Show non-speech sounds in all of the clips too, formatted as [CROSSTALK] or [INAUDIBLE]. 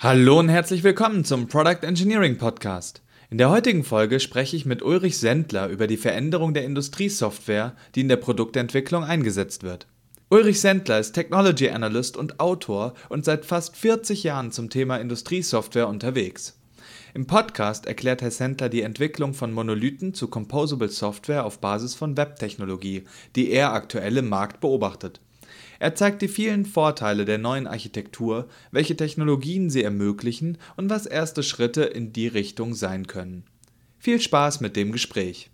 Hallo und herzlich willkommen zum Product Engineering Podcast. In der heutigen Folge spreche ich mit Ulrich Sendler über die Veränderung der Industriesoftware, die in der Produktentwicklung eingesetzt wird. Ulrich Sendler ist Technology Analyst und Autor und seit fast 40 Jahren zum Thema Industriesoftware unterwegs. Im Podcast erklärt Herr Sendler die Entwicklung von Monolithen zu Composable Software auf Basis von Webtechnologie, die er aktuell im Markt beobachtet. Er zeigt die vielen Vorteile der neuen Architektur, welche Technologien sie ermöglichen und was erste Schritte in die Richtung sein können. Viel Spaß mit dem Gespräch.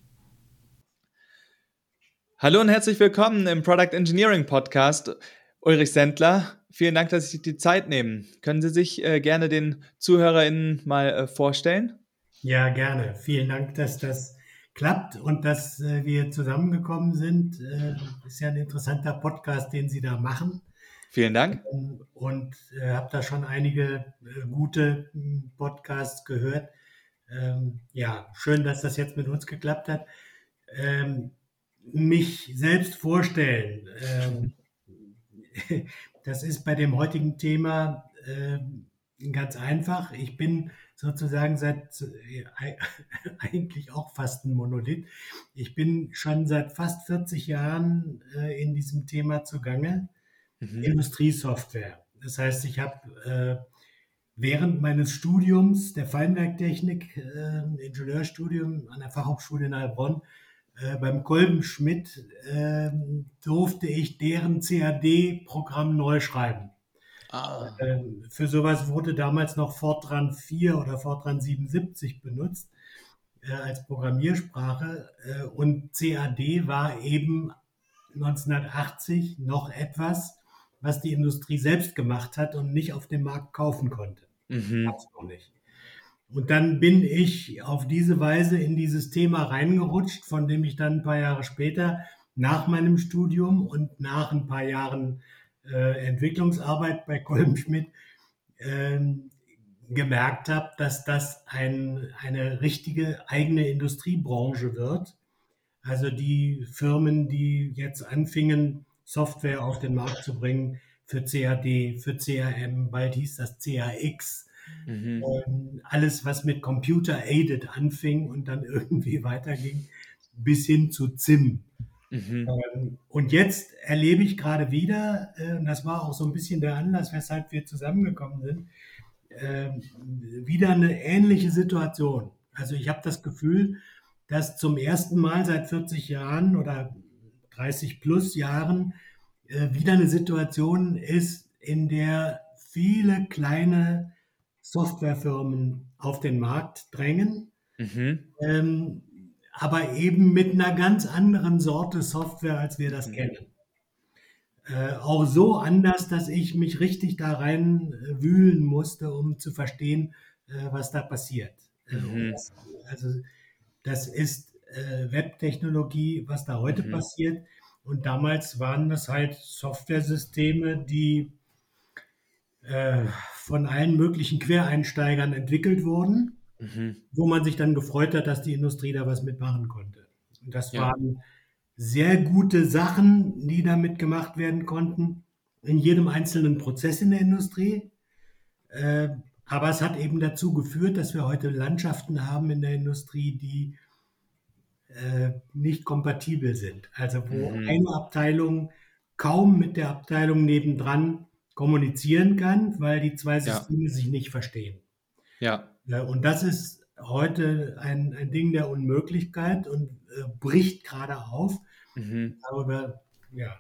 Hallo und herzlich willkommen im Product Engineering Podcast. Ulrich Sendler, vielen Dank, dass Sie sich die Zeit nehmen. Können Sie sich äh, gerne den ZuhörerInnen mal äh, vorstellen? Ja, gerne. Vielen Dank, dass das klappt und dass äh, wir zusammengekommen sind. Äh, ist ja ein interessanter Podcast, den Sie da machen. Vielen Dank. Ähm, und äh, habe da schon einige äh, gute hm, Podcasts gehört. Ähm, ja, schön, dass das jetzt mit uns geklappt hat. Ähm, mich selbst vorstellen, ähm, [LAUGHS] das ist bei dem heutigen Thema ähm, ganz einfach. Ich bin sozusagen seit äh, [LAUGHS] eigentlich auch fast ein Monolith. Ich bin schon seit fast 40 Jahren äh, in diesem Thema zugange, mhm. Industriesoftware. Das heißt, ich habe äh, während meines Studiums der Feinwerktechnik, äh, Ingenieurstudium an der Fachhochschule in Heilbronn, äh, beim Kolben Schmidt ähm, durfte ich deren CAD-Programm neu schreiben. Ah. Ähm, für sowas wurde damals noch Fortran 4 oder Fortran 77 benutzt äh, als Programmiersprache äh, und CAD war eben 1980 noch etwas, was die Industrie selbst gemacht hat und nicht auf dem Markt kaufen konnte. Mhm. noch nicht. Und dann bin ich auf diese Weise in dieses Thema reingerutscht, von dem ich dann ein paar Jahre später nach meinem Studium und nach ein paar Jahren äh, Entwicklungsarbeit bei Kolbenschmidt ähm, gemerkt habe, dass das ein, eine richtige eigene Industriebranche wird. Also die Firmen, die jetzt anfingen, Software auf den Markt zu bringen für CAD, für CAM, bald hieß das CAX, mhm. ähm, alles, was mit Computer-Aided anfing und dann [LAUGHS] irgendwie weiterging, bis hin zu ZIM. Mhm. Ähm, und jetzt erlebe ich gerade wieder, äh, und das war auch so ein bisschen der Anlass, weshalb wir zusammengekommen sind, ähm, wieder eine ähnliche Situation. Also ich habe das Gefühl, dass zum ersten Mal seit 40 Jahren oder 30 plus Jahren äh, wieder eine Situation ist, in der viele kleine Softwarefirmen auf den Markt drängen. Mhm. Ähm, aber eben mit einer ganz anderen Sorte Software, als wir das mhm. kennen. Äh, auch so anders, dass ich mich richtig da rein wühlen musste, um zu verstehen, äh, was da passiert. Äh, mhm. Das, also das ist äh, Webtechnologie, was da heute mhm. passiert. Und damals waren das halt Softwaresysteme, die äh, von allen möglichen Quereinsteigern entwickelt wurden mhm. wo man sich dann gefreut hat, dass die Industrie da was mitmachen konnte. Und das ja. waren sehr gute Sachen, die damit gemacht werden konnten, in jedem einzelnen Prozess in der Industrie. Äh, aber es hat eben dazu geführt, dass wir heute Landschaften haben in der Industrie, die äh, nicht kompatibel sind. Also wo mhm. eine Abteilung kaum mit der Abteilung nebendran kommunizieren kann, weil die zwei Systeme ja. sich nicht verstehen. Ja. Und das ist heute ein, ein Ding der Unmöglichkeit und äh, bricht gerade auf. Mhm. Darüber ja,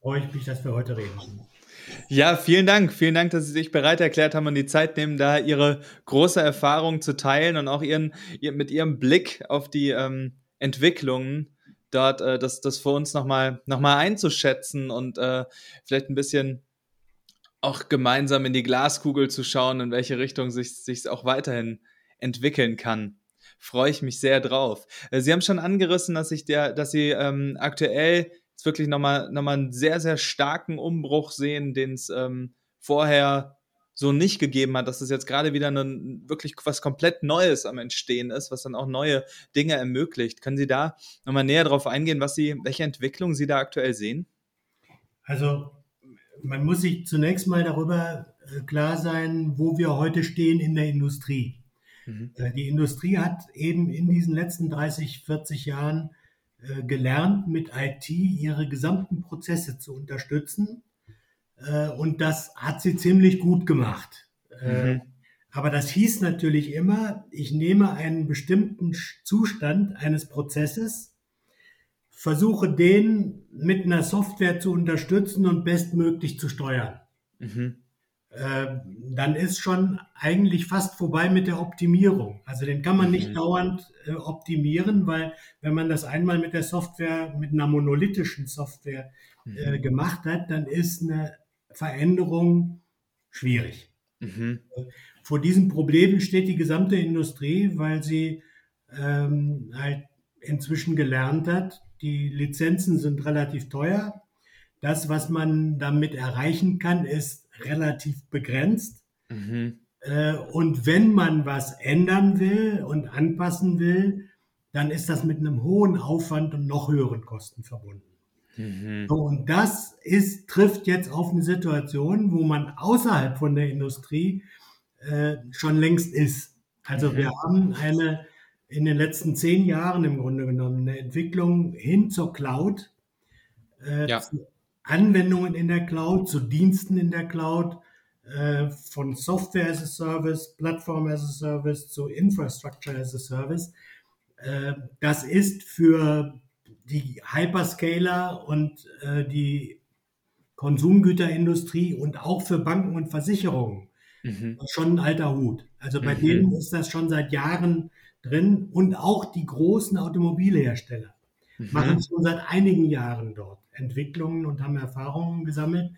freue ich mich, dass wir heute reden. Ja, vielen Dank. Vielen Dank, dass Sie sich bereit erklärt haben und die Zeit nehmen, da Ihre große Erfahrung zu teilen und auch Ihren, ihr, mit Ihrem Blick auf die ähm, Entwicklungen dort äh, das, das für uns nochmal noch mal einzuschätzen und äh, vielleicht ein bisschen auch gemeinsam in die Glaskugel zu schauen, in welche Richtung sich sich auch weiterhin entwickeln kann. Freue ich mich sehr drauf. Äh, Sie haben schon angerissen, dass ich der, dass Sie ähm, aktuell jetzt wirklich nochmal noch mal einen sehr, sehr starken Umbruch sehen, den es ähm, vorher so nicht gegeben hat, dass es jetzt gerade wieder ein, wirklich was komplett Neues am Entstehen ist, was dann auch neue Dinge ermöglicht. Können Sie da nochmal näher drauf eingehen, was Sie, welche Entwicklung Sie da aktuell sehen? Also man muss sich zunächst mal darüber äh, klar sein, wo wir heute stehen in der Industrie. Mhm. Äh, die Industrie hat eben in diesen letzten 30, 40 Jahren äh, gelernt, mit IT ihre gesamten Prozesse zu unterstützen. Und das hat sie ziemlich gut gemacht. Mhm. Aber das hieß natürlich immer, ich nehme einen bestimmten Zustand eines Prozesses, versuche den mit einer Software zu unterstützen und bestmöglich zu steuern. Mhm. Äh, dann ist schon eigentlich fast vorbei mit der Optimierung. Also den kann man nicht mhm. dauernd äh, optimieren, weil wenn man das einmal mit der Software, mit einer monolithischen Software äh, mhm. gemacht hat, dann ist eine Veränderung schwierig. Mhm. Vor diesem Problem steht die gesamte Industrie, weil sie ähm, halt inzwischen gelernt hat, die Lizenzen sind relativ teuer. Das, was man damit erreichen kann, ist relativ begrenzt. Mhm. Äh, und wenn man was ändern will und anpassen will, dann ist das mit einem hohen Aufwand und noch höheren Kosten verbunden. Mhm. Und das ist, trifft jetzt auf eine Situation, wo man außerhalb von der Industrie äh, schon längst ist. Also mhm. wir haben eine in den letzten zehn Jahren im Grunde genommen eine Entwicklung hin zur Cloud, äh, ja. zu Anwendungen in der Cloud, zu Diensten in der Cloud, äh, von Software as a Service, Plattform as a Service zu Infrastructure as a Service. Äh, das ist für die Hyperscaler und äh, die Konsumgüterindustrie und auch für Banken und Versicherungen mhm. schon ein alter Hut. Also bei mhm. denen ist das schon seit Jahren drin und auch die großen Automobilhersteller mhm. machen schon seit einigen Jahren dort Entwicklungen und haben Erfahrungen gesammelt.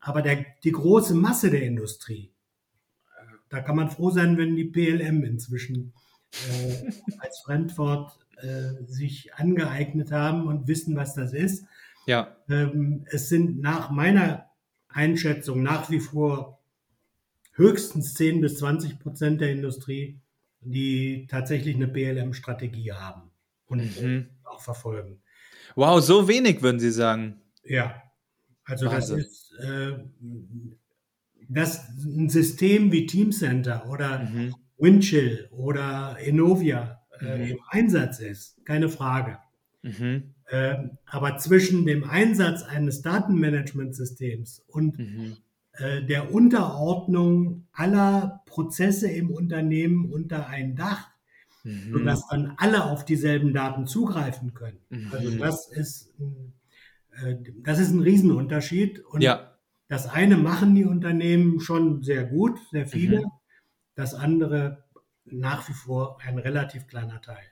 Aber der, die große Masse der Industrie, äh, da kann man froh sein, wenn die PLM inzwischen äh, als Fremdwort äh, sich angeeignet haben und wissen, was das ist. Ja. Ähm, es sind nach meiner Einschätzung nach wie vor höchstens 10 bis 20 Prozent der Industrie, die tatsächlich eine PLM-Strategie haben und mhm. auch verfolgen. Wow, so wenig würden Sie sagen. Ja, also Wahnsinn. das ist äh, das ein System wie Teamcenter oder mhm. Windchill oder Enovia äh, mhm. im Einsatz ist, keine Frage. Mhm. Äh, aber zwischen dem Einsatz eines Datenmanagementsystems und mhm. Äh, der Unterordnung aller Prozesse im Unternehmen unter ein Dach mhm. sodass dann alle auf dieselben Daten zugreifen können. Mhm. Also das ist, äh, das ist ein Riesenunterschied. Und ja. das eine machen die Unternehmen schon sehr gut, sehr viele. Mhm. Das andere nach wie vor ein relativ kleiner Teil.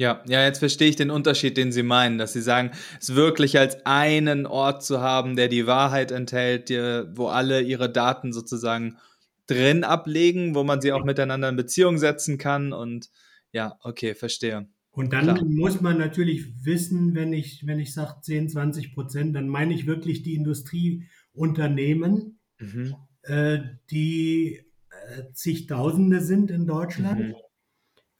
Ja, ja, jetzt verstehe ich den Unterschied, den Sie meinen, dass Sie sagen, es wirklich als einen Ort zu haben, der die Wahrheit enthält, die, wo alle ihre Daten sozusagen drin ablegen, wo man sie auch miteinander in Beziehung setzen kann und ja, okay, verstehe. Und dann Klar. muss man natürlich wissen, wenn ich, wenn ich sage 10, 20 Prozent, dann meine ich wirklich die Industrieunternehmen, mhm. äh, die äh, zigtausende sind in Deutschland, mhm.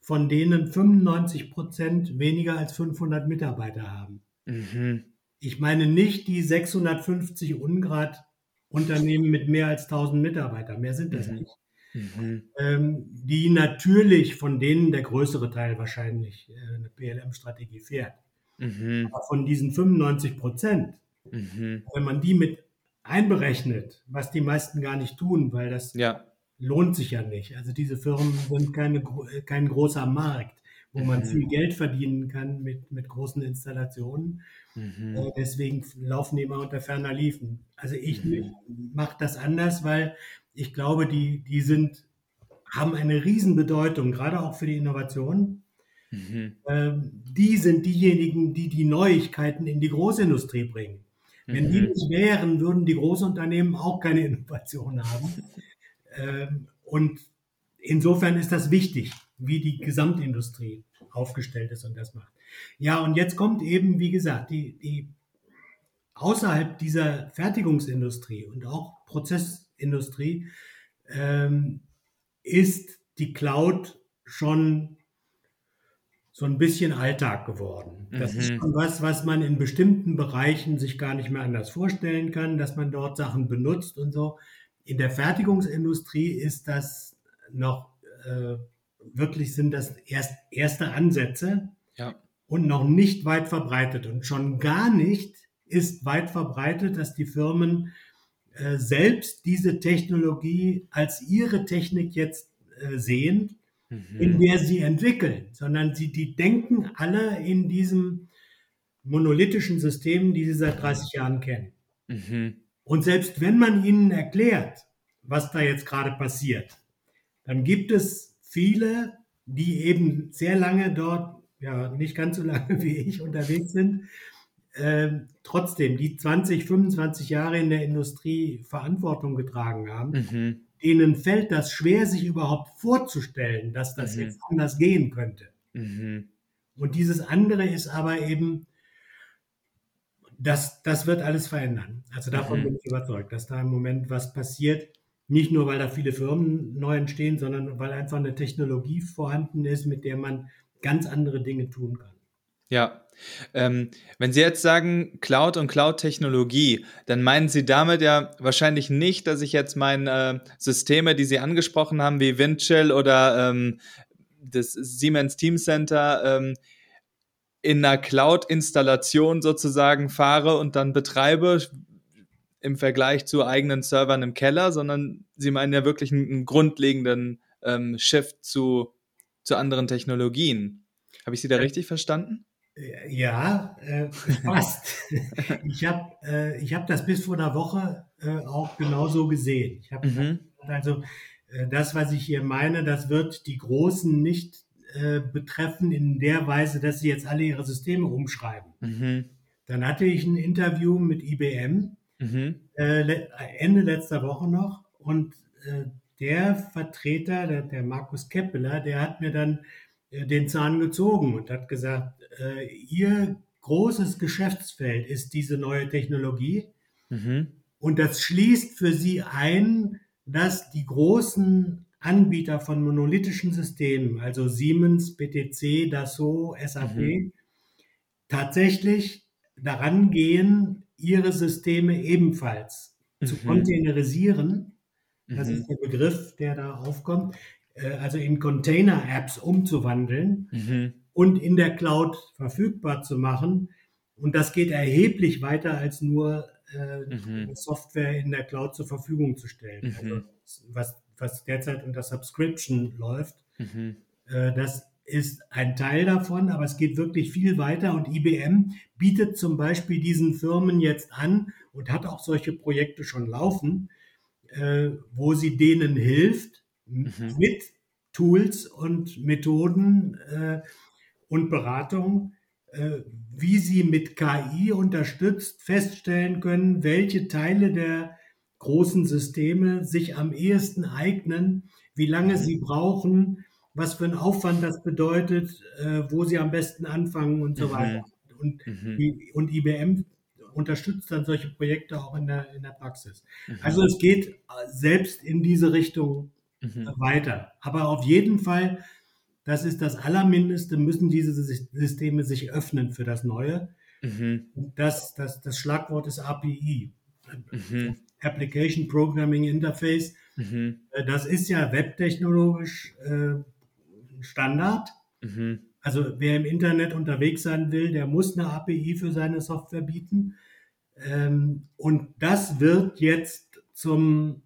Von denen 95 Prozent weniger als 500 Mitarbeiter haben. Mhm. Ich meine nicht die 650 Ungrad Unternehmen mit mehr als 1000 Mitarbeitern, mehr sind das mhm. nicht mhm. ähm, die natürlich von denen der größere Teil wahrscheinlich äh, eine PLM-Strategie fährt. Mhm. Aber von diesen 95 Prozent, mhm. wenn man die mit einberechnet, was die meisten gar nicht tun, weil das ja. Lohnt sich ja nicht. Also diese Firmen sind keine, kein großer Markt wo man mhm. viel Geld verdienen kann mit, mit großen Installationen. Mhm. Äh, deswegen laufen die immer unter ferner Liefen. Also ich mhm. mache das anders, weil ich glaube, die, die sind, haben eine Riesenbedeutung, gerade auch für die Innovation. Mhm. Ähm, die sind diejenigen, die die Neuigkeiten in die Großindustrie bringen. Wenn die mhm. nicht wären, würden die Großunternehmen auch keine Innovation haben. [LAUGHS] ähm, und insofern ist das wichtig, wie die Gesamtindustrie aufgestellt ist und das macht. Ja, und jetzt kommt eben, wie gesagt, die, die außerhalb dieser Fertigungsindustrie und auch Prozessindustrie ähm, ist die Cloud schon so ein bisschen Alltag geworden. Das mhm. ist schon was, was man in bestimmten Bereichen sich gar nicht mehr anders vorstellen kann, dass man dort Sachen benutzt und so. In der Fertigungsindustrie ist das noch äh, wirklich sind das erst erste Ansätze Ja. und noch nicht weit verbreitet. Und schon gar nicht ist weit verbreitet, dass die Firmen äh, selbst diese Technologie als ihre Technik jetzt äh, sehen, in Mhm. der sie entwickeln, sondern sie, die denken alle in diesem monolithischen System, die sie seit 30 Jahren kennen. Mhm. Und selbst wenn man ihnen erklärt, was da jetzt gerade passiert, dann gibt es viele, die eben sehr lange dort, ja, nicht ganz so lange [LAUGHS] wie ich unterwegs sind, ähm, trotzdem die 20, 25 Jahre in der Industrie Verantwortung getragen haben, Mhm. denen fällt das schwer, sich überhaupt vorzustellen, dass das Mhm. jetzt anders gehen könnte. Mhm. Und dieses andere ist aber eben, das, das wird alles verändern. Also davon Mhm. bin ich überzeugt, dass da im Moment was passiert. Nicht nur, weil da viele Firmen neu entstehen, sondern weil einfach eine Technologie vorhanden ist, mit der man ganz andere Dinge tun kann. Ja. Ähm, wenn Sie jetzt sagen Cloud und Cloud-Technologie, dann meinen Sie damit ja wahrscheinlich nicht, dass ich jetzt meine äh, Systeme, die Sie angesprochen haben, wie Windchill oder ähm, das Siemens Teamcenter, ähm, in einer Cloud-Installation sozusagen fahre und dann betreibe im Vergleich zu eigenen Servern im Keller, sondern Sie meinen ja wirklich einen, einen grundlegenden ähm, Shift zu, zu anderen Technologien. Habe ich Sie da richtig verstanden? Ja, äh, fast. [LAUGHS] ich habe äh, ich hab das bis vor einer Woche äh, auch genauso gesehen. Ich habe Mhm. also äh, das, was ich hier meine, das wird die Großen nicht äh, betreffen in der Weise, dass sie jetzt alle ihre Systeme umschreiben. Mhm. Dann hatte ich ein Interview mit IBM Mhm. äh, Ende letzter Woche noch und äh, der Vertreter, der, der Markus Keppeler, der hat mir dann äh, den Zahn gezogen und hat gesagt, äh, ihr großes Geschäftsfeld ist diese neue Technologie Mhm. und das schließt für sie ein, dass die großen Anbieter von monolithischen Systemen, also Siemens, PTC, Dassault, SAP, Mhm. tatsächlich daran gehen, ihre Systeme ebenfalls zu Mhm. containerisieren. Das Mhm. ist der Begriff, der da aufkommt. äh, Also in Container-Apps umzuwandeln Mhm. und in der Cloud verfügbar zu machen. Und das geht erheblich weiter als nur äh, Mhm. Software in der Cloud zur Verfügung zu stellen. Mhm. Also was, was derzeit unter Subscription läuft, Mhm. äh, das ist ein Teil davon, aber es geht wirklich viel weiter und IBM bietet zum Beispiel diesen Firmen jetzt an und hat auch solche Projekte schon laufen, äh, wo sie denen hilft Mhm. mit Tools und Methoden äh, und Beratung, äh, wie sie mit KI unterstützt feststellen können, welche Teile der großen Systeme sich am ehesten eignen, wie lange sie brauchen, was für einen Aufwand das bedeutet, äh, wo sie am besten anfangen und so Mhm. weiter. Und, Mhm. und IBM unterstützt dann solche Projekte auch in der, in der Praxis. Mhm. Also es geht äh, selbst in diese Richtung Mhm. weiter. Aber auf jeden Fall, das ist das Allermindeste, müssen diese Sys- Systeme sich öffnen für das Neue. Mhm. Das, das, das Schlagwort ist API, Mhm. Application Programming Interface. Mhm. Äh, Das ist ja webtechnologisch äh, Standard. Mhm. Also wer im Internet unterwegs sein will, der muss eine API für seine Software bieten. Ähm, und das wird jetzt zum,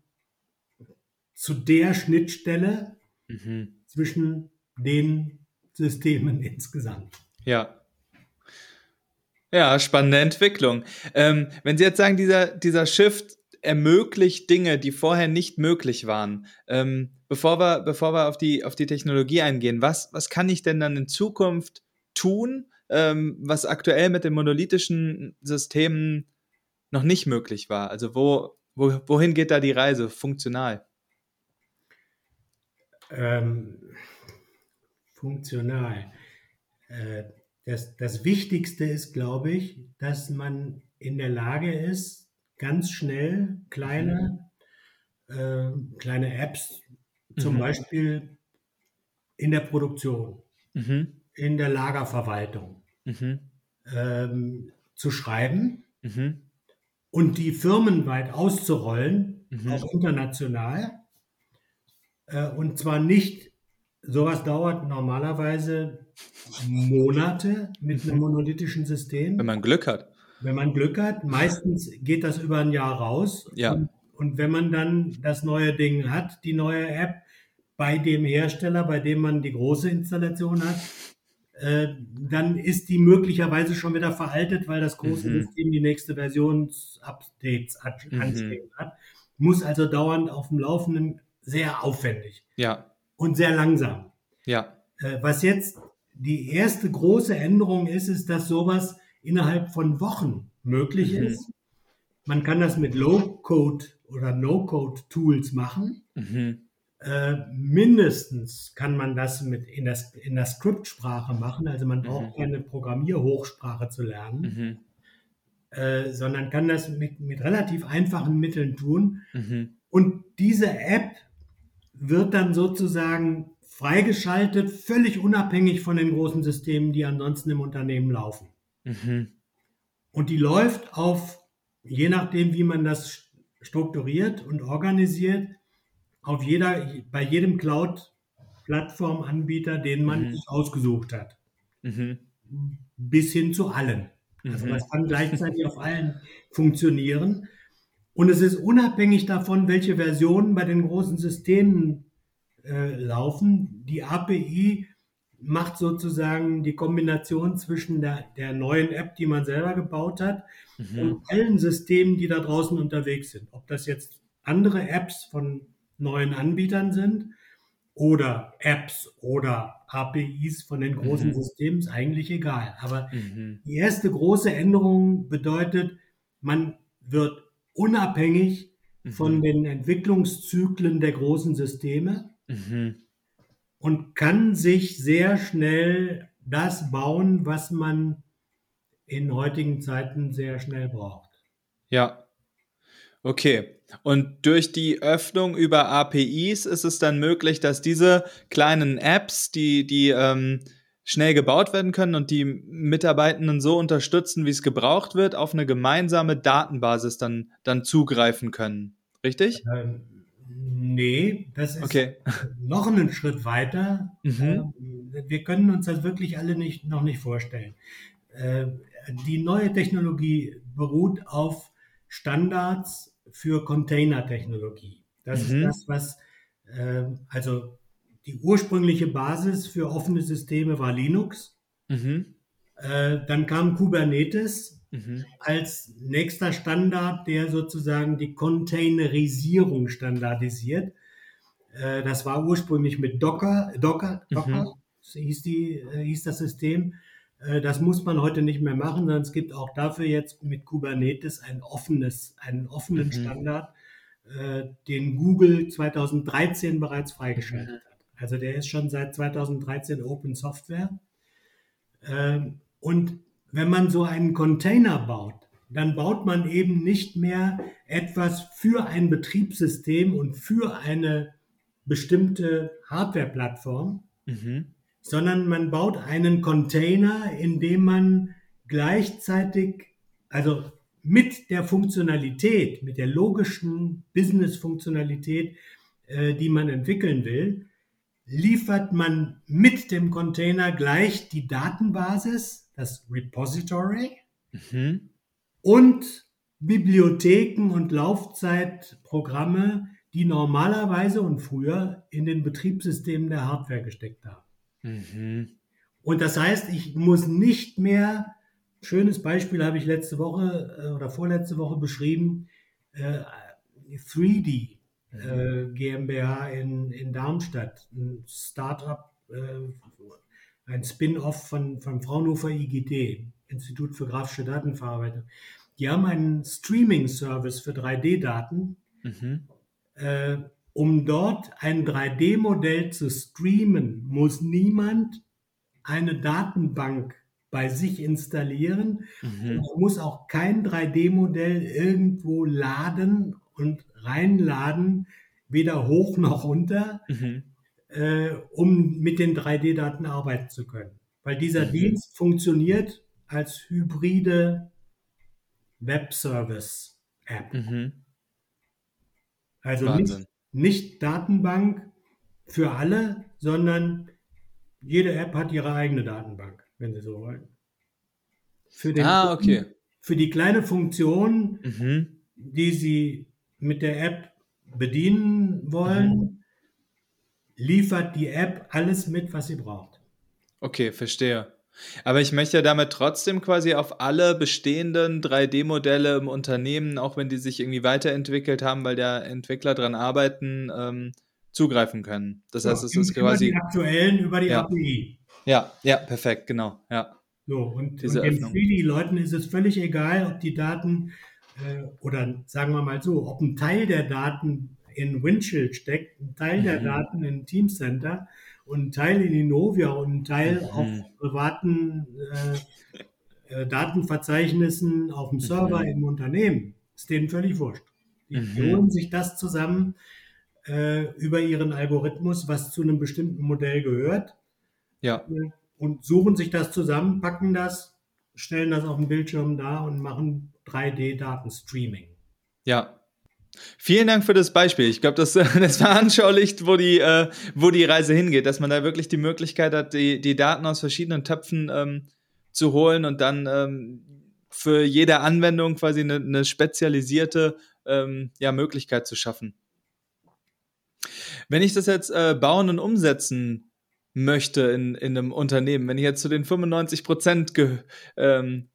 zu der Schnittstelle Mhm. zwischen den Systemen insgesamt. Ja. Ja, spannende Entwicklung. Ähm, wenn Sie jetzt sagen, dieser, dieser Shift ermöglicht Dinge, die vorher nicht möglich waren. Ähm, bevor wir, bevor wir auf die, auf die Technologie eingehen, was, was kann ich denn dann in Zukunft tun, ähm, was aktuell mit den monolithischen Systemen noch nicht möglich war? Also wo, wo, wohin geht da die Reise funktional? Ähm, funktional. Äh, das, das Wichtigste ist, glaube ich, dass man in der Lage ist, ganz schnell kleine, äh, kleine Apps, zum Mhm. Beispiel in der Produktion, Mhm. in der Lagerverwaltung, Mhm. ähm, zu schreiben Mhm. und die firmenweit auszurollen mhm. auch international. Äh, und zwar nicht, sowas dauert normalerweise Monate mit einem mhm. monolithischen System. Wenn man Glück hat. Wenn man Glück hat. Meistens geht das über ein Jahr raus. Ja. Und, und wenn man dann das neue Ding hat, die neue App, bei dem Hersteller, bei dem man die große Installation hat, äh, dann ist die möglicherweise schon wieder veraltet, weil das große mhm. System die nächste Versionsupdates mhm. anstehen hat. Muss also dauernd auf dem Laufenden sehr aufwendig. Ja. Und sehr langsam. Ja. Äh, was jetzt die erste große Änderung ist, ist, dass sowas innerhalb von Wochen möglich mhm. ist. Man kann das mit Low-Code oder No-Code-Tools machen. Mhm. Äh, mindestens kann man das mit in, das, in der Skriptsprache machen. Also man braucht mhm. keine Programmierhochsprache zu lernen, mhm. äh, sondern kann das mit, mit relativ einfachen Mitteln tun. Mhm. Und diese App wird dann sozusagen freigeschaltet, völlig unabhängig von den großen Systemen, die ansonsten im Unternehmen laufen. Mhm. Und die läuft auf, je nachdem, wie man das strukturiert und organisiert, auf jeder, bei jedem Cloud-Plattform-Anbieter, den man mhm. ausgesucht hat. Mhm. Bis hin zu allen. Also das mhm. kann gleichzeitig auf allen funktionieren. Und es ist unabhängig davon, welche Versionen bei den großen Systemen äh, laufen. Die API macht sozusagen die Kombination zwischen der, der neuen App, die man selber gebaut hat, mhm. und allen Systemen, die da draußen unterwegs sind. Ob das jetzt andere Apps von neuen Anbietern sind oder Apps oder APIs von den großen mhm. Systemen, ist eigentlich egal. Aber mhm. die erste große Änderung bedeutet, man wird unabhängig mhm. von den Entwicklungszyklen der großen Systeme mhm. Und kann sich sehr schnell das bauen, was man in heutigen Zeiten sehr schnell braucht. Ja. Okay. Und durch die Öffnung über APIs ist es dann möglich, dass diese kleinen Apps, die, die ähm, schnell gebaut werden können und die Mitarbeitenden so unterstützen, wie es gebraucht wird, auf eine gemeinsame Datenbasis dann, dann zugreifen können. Richtig? Ähm, nee, das ist okay. noch einen Schritt weiter. Mhm. Ähm, wir können uns das wirklich alle nicht, noch nicht vorstellen. Äh, die neue Technologie beruht auf Standards für Container-Technologie. Das mhm. ist das, was, äh, also die ursprüngliche Basis für offene Systeme war Linux. Mhm. Äh, dann kam Kubernetes mhm. als nächster Standard, der sozusagen die Containerisierung standardisiert. Äh, das war ursprünglich mit Docker, Docker, Docker mhm. hieß, die, äh, hieß das System. Äh, das muss man heute nicht mehr machen, sondern es gibt auch dafür jetzt mit Kubernetes ein offenes, einen offenen mhm. Standard, den Google 2013 bereits freigeschaltet mhm. hat. Also der ist schon seit 2013 Open Software. Ähm, und wenn man so einen Container baut, dann baut man eben nicht mehr etwas für ein Betriebssystem und für eine bestimmte Hardware-Plattform, mhm. sondern man baut einen Container, in dem man gleichzeitig, also mit der Funktionalität, mit der logischen Business-Funktionalität, äh, die man entwickeln will, liefert man mit dem Container gleich die Datenbasis, das Repository mhm. und Bibliotheken und Laufzeitprogramme, die normalerweise und früher in den Betriebssystemen der Hardware gesteckt haben. Mhm. Und das heißt, ich muss nicht mehr, schönes Beispiel habe ich letzte Woche äh, oder vorletzte Woche beschrieben, äh, 3D äh, GmbH in, in Darmstadt, ein Startup, ein Spin-off von, von Fraunhofer IGD, Institut für grafische Datenverarbeitung. Die haben einen Streaming-Service für 3D-Daten. Mhm. Äh, um dort ein 3D-Modell zu streamen, muss niemand eine Datenbank bei sich installieren. Mhm. Man muss auch kein 3D-Modell irgendwo laden und reinladen, weder hoch noch runter, mhm. Äh, um mit den 3D-Daten arbeiten zu können. Weil dieser mhm. Dienst funktioniert als hybride Web-Service-App. Mhm. Also nicht, nicht Datenbank für alle, sondern jede App hat ihre eigene Datenbank, wenn Sie so wollen. Für den, ah, okay. Für die kleine Funktion, mhm. die Sie mit der App bedienen wollen, mhm. Liefert die App alles mit, was sie braucht. Okay, verstehe. Aber ich möchte damit trotzdem quasi auf alle bestehenden 3D-Modelle im Unternehmen, auch wenn die sich irgendwie weiterentwickelt haben, weil der Entwickler dran arbeiten, ähm, zugreifen können. Das ja, heißt, es ist quasi. Über die aktuellen, über die ja. API. Ja, ja, perfekt, genau. Ja. So, und, und den 3D-Leuten ist es völlig egal, ob die Daten äh, oder sagen wir mal so, ob ein Teil der Daten in Windshield steckt, ein Teil mhm. der Daten in Teamcenter und ein Teil in Innovia und ein Teil mhm. auf privaten äh, äh, Datenverzeichnissen auf dem Server mhm. im Unternehmen. Ist denen völlig wurscht. Die mhm. holen sich das zusammen äh, über ihren Algorithmus, was zu einem bestimmten Modell gehört. Ja. Äh, und suchen sich das zusammen, packen das, stellen das auf dem Bildschirm da und machen 3D-Datenstreaming. Ja, Vielen Dank für das Beispiel. Ich glaube, das, [LAUGHS] das veranschaulicht, wo die, äh, wo die Reise hingeht, dass man da wirklich die Möglichkeit hat, die, die Daten aus verschiedenen Töpfen ähm, zu holen und dann ähm, für jede Anwendung quasi eine, eine spezialisierte ähm, ja, Möglichkeit zu schaffen. Wenn ich das jetzt äh, bauen und umsetzen möchte in, in einem Unternehmen, wenn ich jetzt zu den 95 Prozent ähm,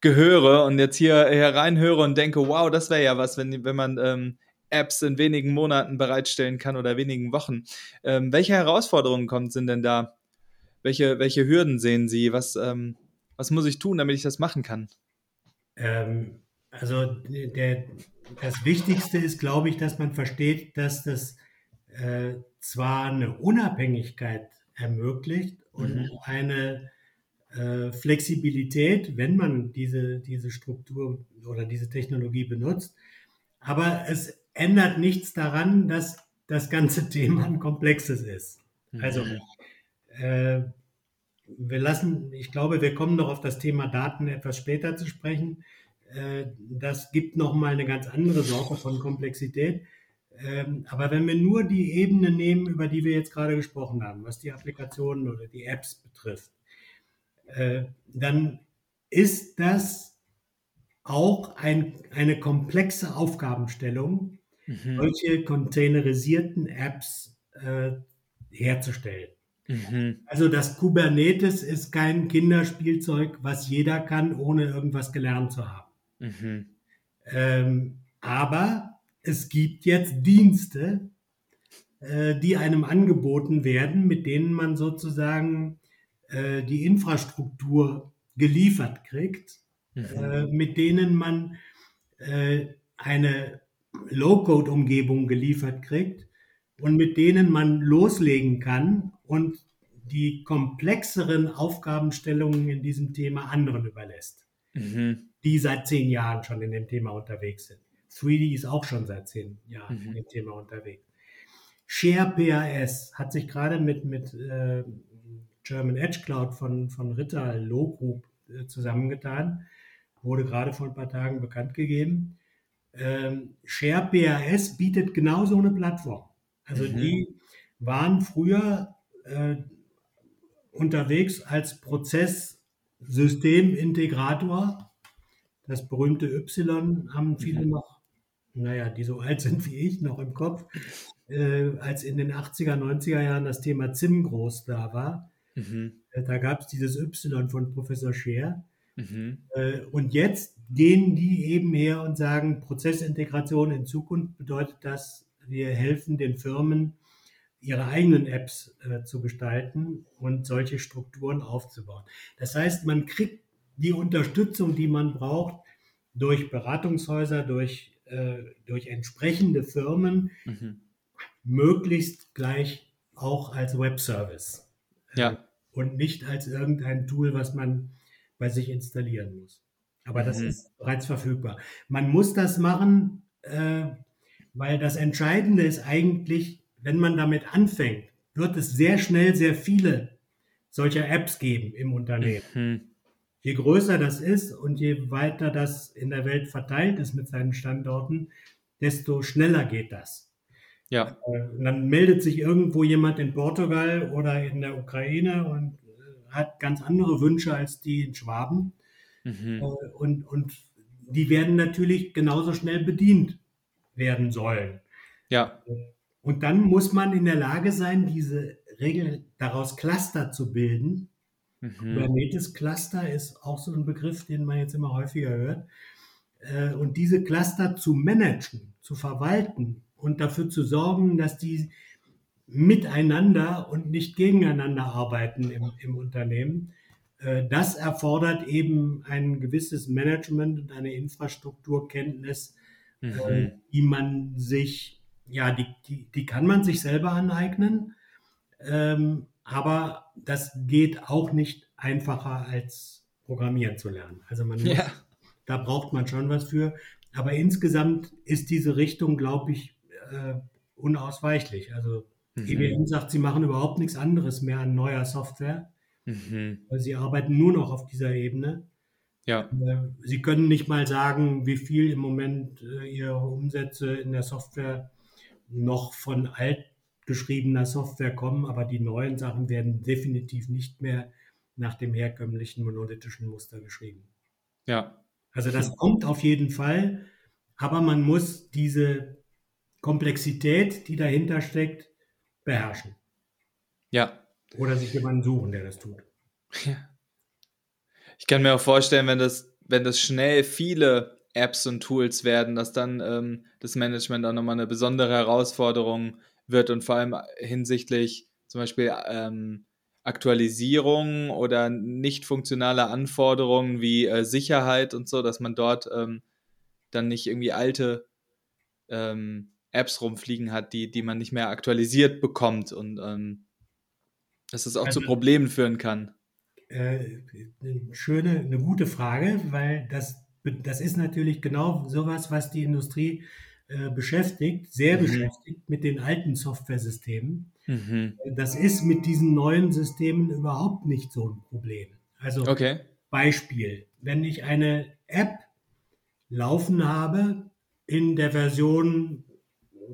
gehöre und jetzt hier hereinhöre und denke, wow, das wäre ja was, wenn, wenn man ähm, Apps in wenigen Monaten bereitstellen kann oder wenigen Wochen. Ähm, welche Herausforderungen kommen sind denn da? Welche, welche Hürden sehen Sie? Was, ähm, was muss ich tun, damit ich das machen kann? Ähm, also der, das Wichtigste ist, glaube ich, dass man versteht, dass das äh, zwar eine Unabhängigkeit ermöglicht und mhm. eine äh, Flexibilität, wenn man diese, diese Struktur oder diese Technologie benutzt. Aber es ändert nichts daran, dass das ganze [LAUGHS] Thema ein komplexes ist. Mhm. Also äh, wir lassen, ich glaube, wir kommen noch auf das Thema Daten etwas später zu sprechen. Äh, das gibt nochmal eine ganz andere Sorte von Komplexität. Ähm, aber wenn wir nur die Ebene nehmen, über die wir jetzt gerade gesprochen haben, was die Applikationen oder die Apps betrifft, äh, dann ist das auch ein, eine komplexe Aufgabenstellung, mhm. solche containerisierten Apps äh, herzustellen. Mhm. Also das Kubernetes ist kein Kinderspielzeug, was jeder kann, ohne irgendwas gelernt zu haben. Mhm. Ähm, aber es gibt jetzt Dienste, äh, die einem angeboten werden, mit denen man sozusagen äh, die Infrastruktur geliefert kriegt, mhm. äh, mit denen man äh, eine Low-Code-Umgebung geliefert kriegt und mit denen man loslegen kann und die komplexeren Aufgabenstellungen in diesem Thema anderen überlässt, mhm. die seit zehn Jahren schon in dem Thema unterwegs sind. 3D ist auch schon seit zehn Jahren mhm. in dem Thema unterwegs. Share PAS hat sich gerade mit, mit äh, German Edge Cloud von, von Ritter Low Group äh, zusammengetan. Wurde gerade vor ein paar Tagen bekannt gegeben. Ähm, Share PAS bietet genau so eine Plattform. Also mhm. die waren früher äh, unterwegs als Prozesssystemintegrator. Das berühmte Y haben viele mhm. noch, naja, die so alt sind wie ich, noch im Kopf, äh, als in den 80er, 90er Jahren das Thema ZIM groß da war. Mhm. Äh, da gab es dieses Y von Professor Scheer. Mhm. Äh, und jetzt gehen die eben her und sagen, Prozessintegration in Zukunft bedeutet das, wir helfen den Firmen, ihre eigenen Apps äh, zu gestalten und solche Strukturen aufzubauen. Das heißt, man kriegt die Unterstützung, die man braucht, durch Beratungshäuser, durch, äh, durch entsprechende Firmen, mhm. möglichst gleich auch als Webservice. Ja. Und nicht als irgendein Tool, was man bei sich installieren muss. Aber das mhm. ist bereits verfügbar. Man muss das machen, äh, weil das Entscheidende ist eigentlich, wenn man damit anfängt, wird es sehr schnell sehr viele solcher Apps geben im Unternehmen. Mhm. Je größer das ist und je weiter das in der Welt verteilt ist mit seinen Standorten, desto schneller geht das. Ja. Äh, und dann meldet sich irgendwo jemand in Portugal oder in der Ukraine und äh, hat ganz andere Wünsche als die in Schwaben. Mhm. Äh, und, und die werden natürlich genauso schnell bedient werden sollen. Ja. Und dann muss man in der Lage sein, diese Regel daraus Cluster zu bilden. Mhm. Kubernetes Cluster ist auch so ein Begriff, den man jetzt immer häufiger hört. Und diese Cluster zu managen, zu verwalten und dafür zu sorgen, dass die miteinander und nicht gegeneinander arbeiten im, im Unternehmen. Äh, das erfordert eben ein gewisses Management und eine Infrastrukturkenntnis, äh, mhm. die man sich, ja, die, die, die kann man sich selber aneignen, ähm, aber das geht auch nicht einfacher als Programmieren zu lernen. Also man muss, ja. da braucht man schon was für. Aber insgesamt ist diese Richtung, glaube ich, äh, unausweichlich. Also mhm. IBM sagt, sie machen überhaupt nichts anderes mehr an neuer Software. Mhm. Sie arbeiten nur noch auf dieser Ebene. Ja. Äh, sie können nicht mal sagen, wie viel im Moment äh, ihre Umsätze in der Software noch von alt geschriebener Software kommen, aber die neuen Sachen werden definitiv nicht mehr nach dem herkömmlichen monolithischen Muster geschrieben. Ja. Also das kommt auf jeden Fall, aber man muss diese Komplexität, die dahinter steckt, beherrschen. Ja. Oder sich jemanden suchen, der das tut. Ja. Ich kann mir auch vorstellen, wenn das, wenn das schnell viele Apps und Tools werden, dass dann ähm, das Management auch nochmal eine besondere Herausforderung wird und vor allem hinsichtlich zum Beispiel ähm, Aktualisierung oder nicht funktionale Anforderungen wie äh, Sicherheit und so, dass man dort ähm, dann nicht irgendwie alte ähm, Apps rumfliegen hat, die, die man nicht mehr aktualisiert bekommt und ähm, dass es auch also, zu Problemen führen kann. Äh, eine schöne, eine gute Frage, weil das, das ist natürlich genau sowas, was die Industrie äh, beschäftigt, sehr mhm. beschäftigt mit den alten Softwaresystemen. Mhm. Das ist mit diesen neuen Systemen überhaupt nicht so ein Problem. Also okay. Beispiel, wenn ich eine App laufen habe in der Version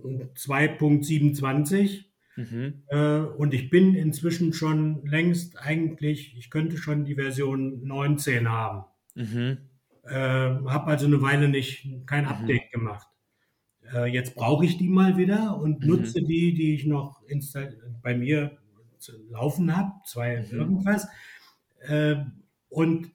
2.27 mhm. äh, und ich bin inzwischen schon längst eigentlich, ich könnte schon die Version 19 haben. Mhm. Äh, habe also eine Weile nicht kein mhm. Update mhm. gemacht. Äh, jetzt brauche ich die mal wieder und mhm. nutze die, die ich noch bei mir laufen habe, zwei mhm. irgendwas. Äh, und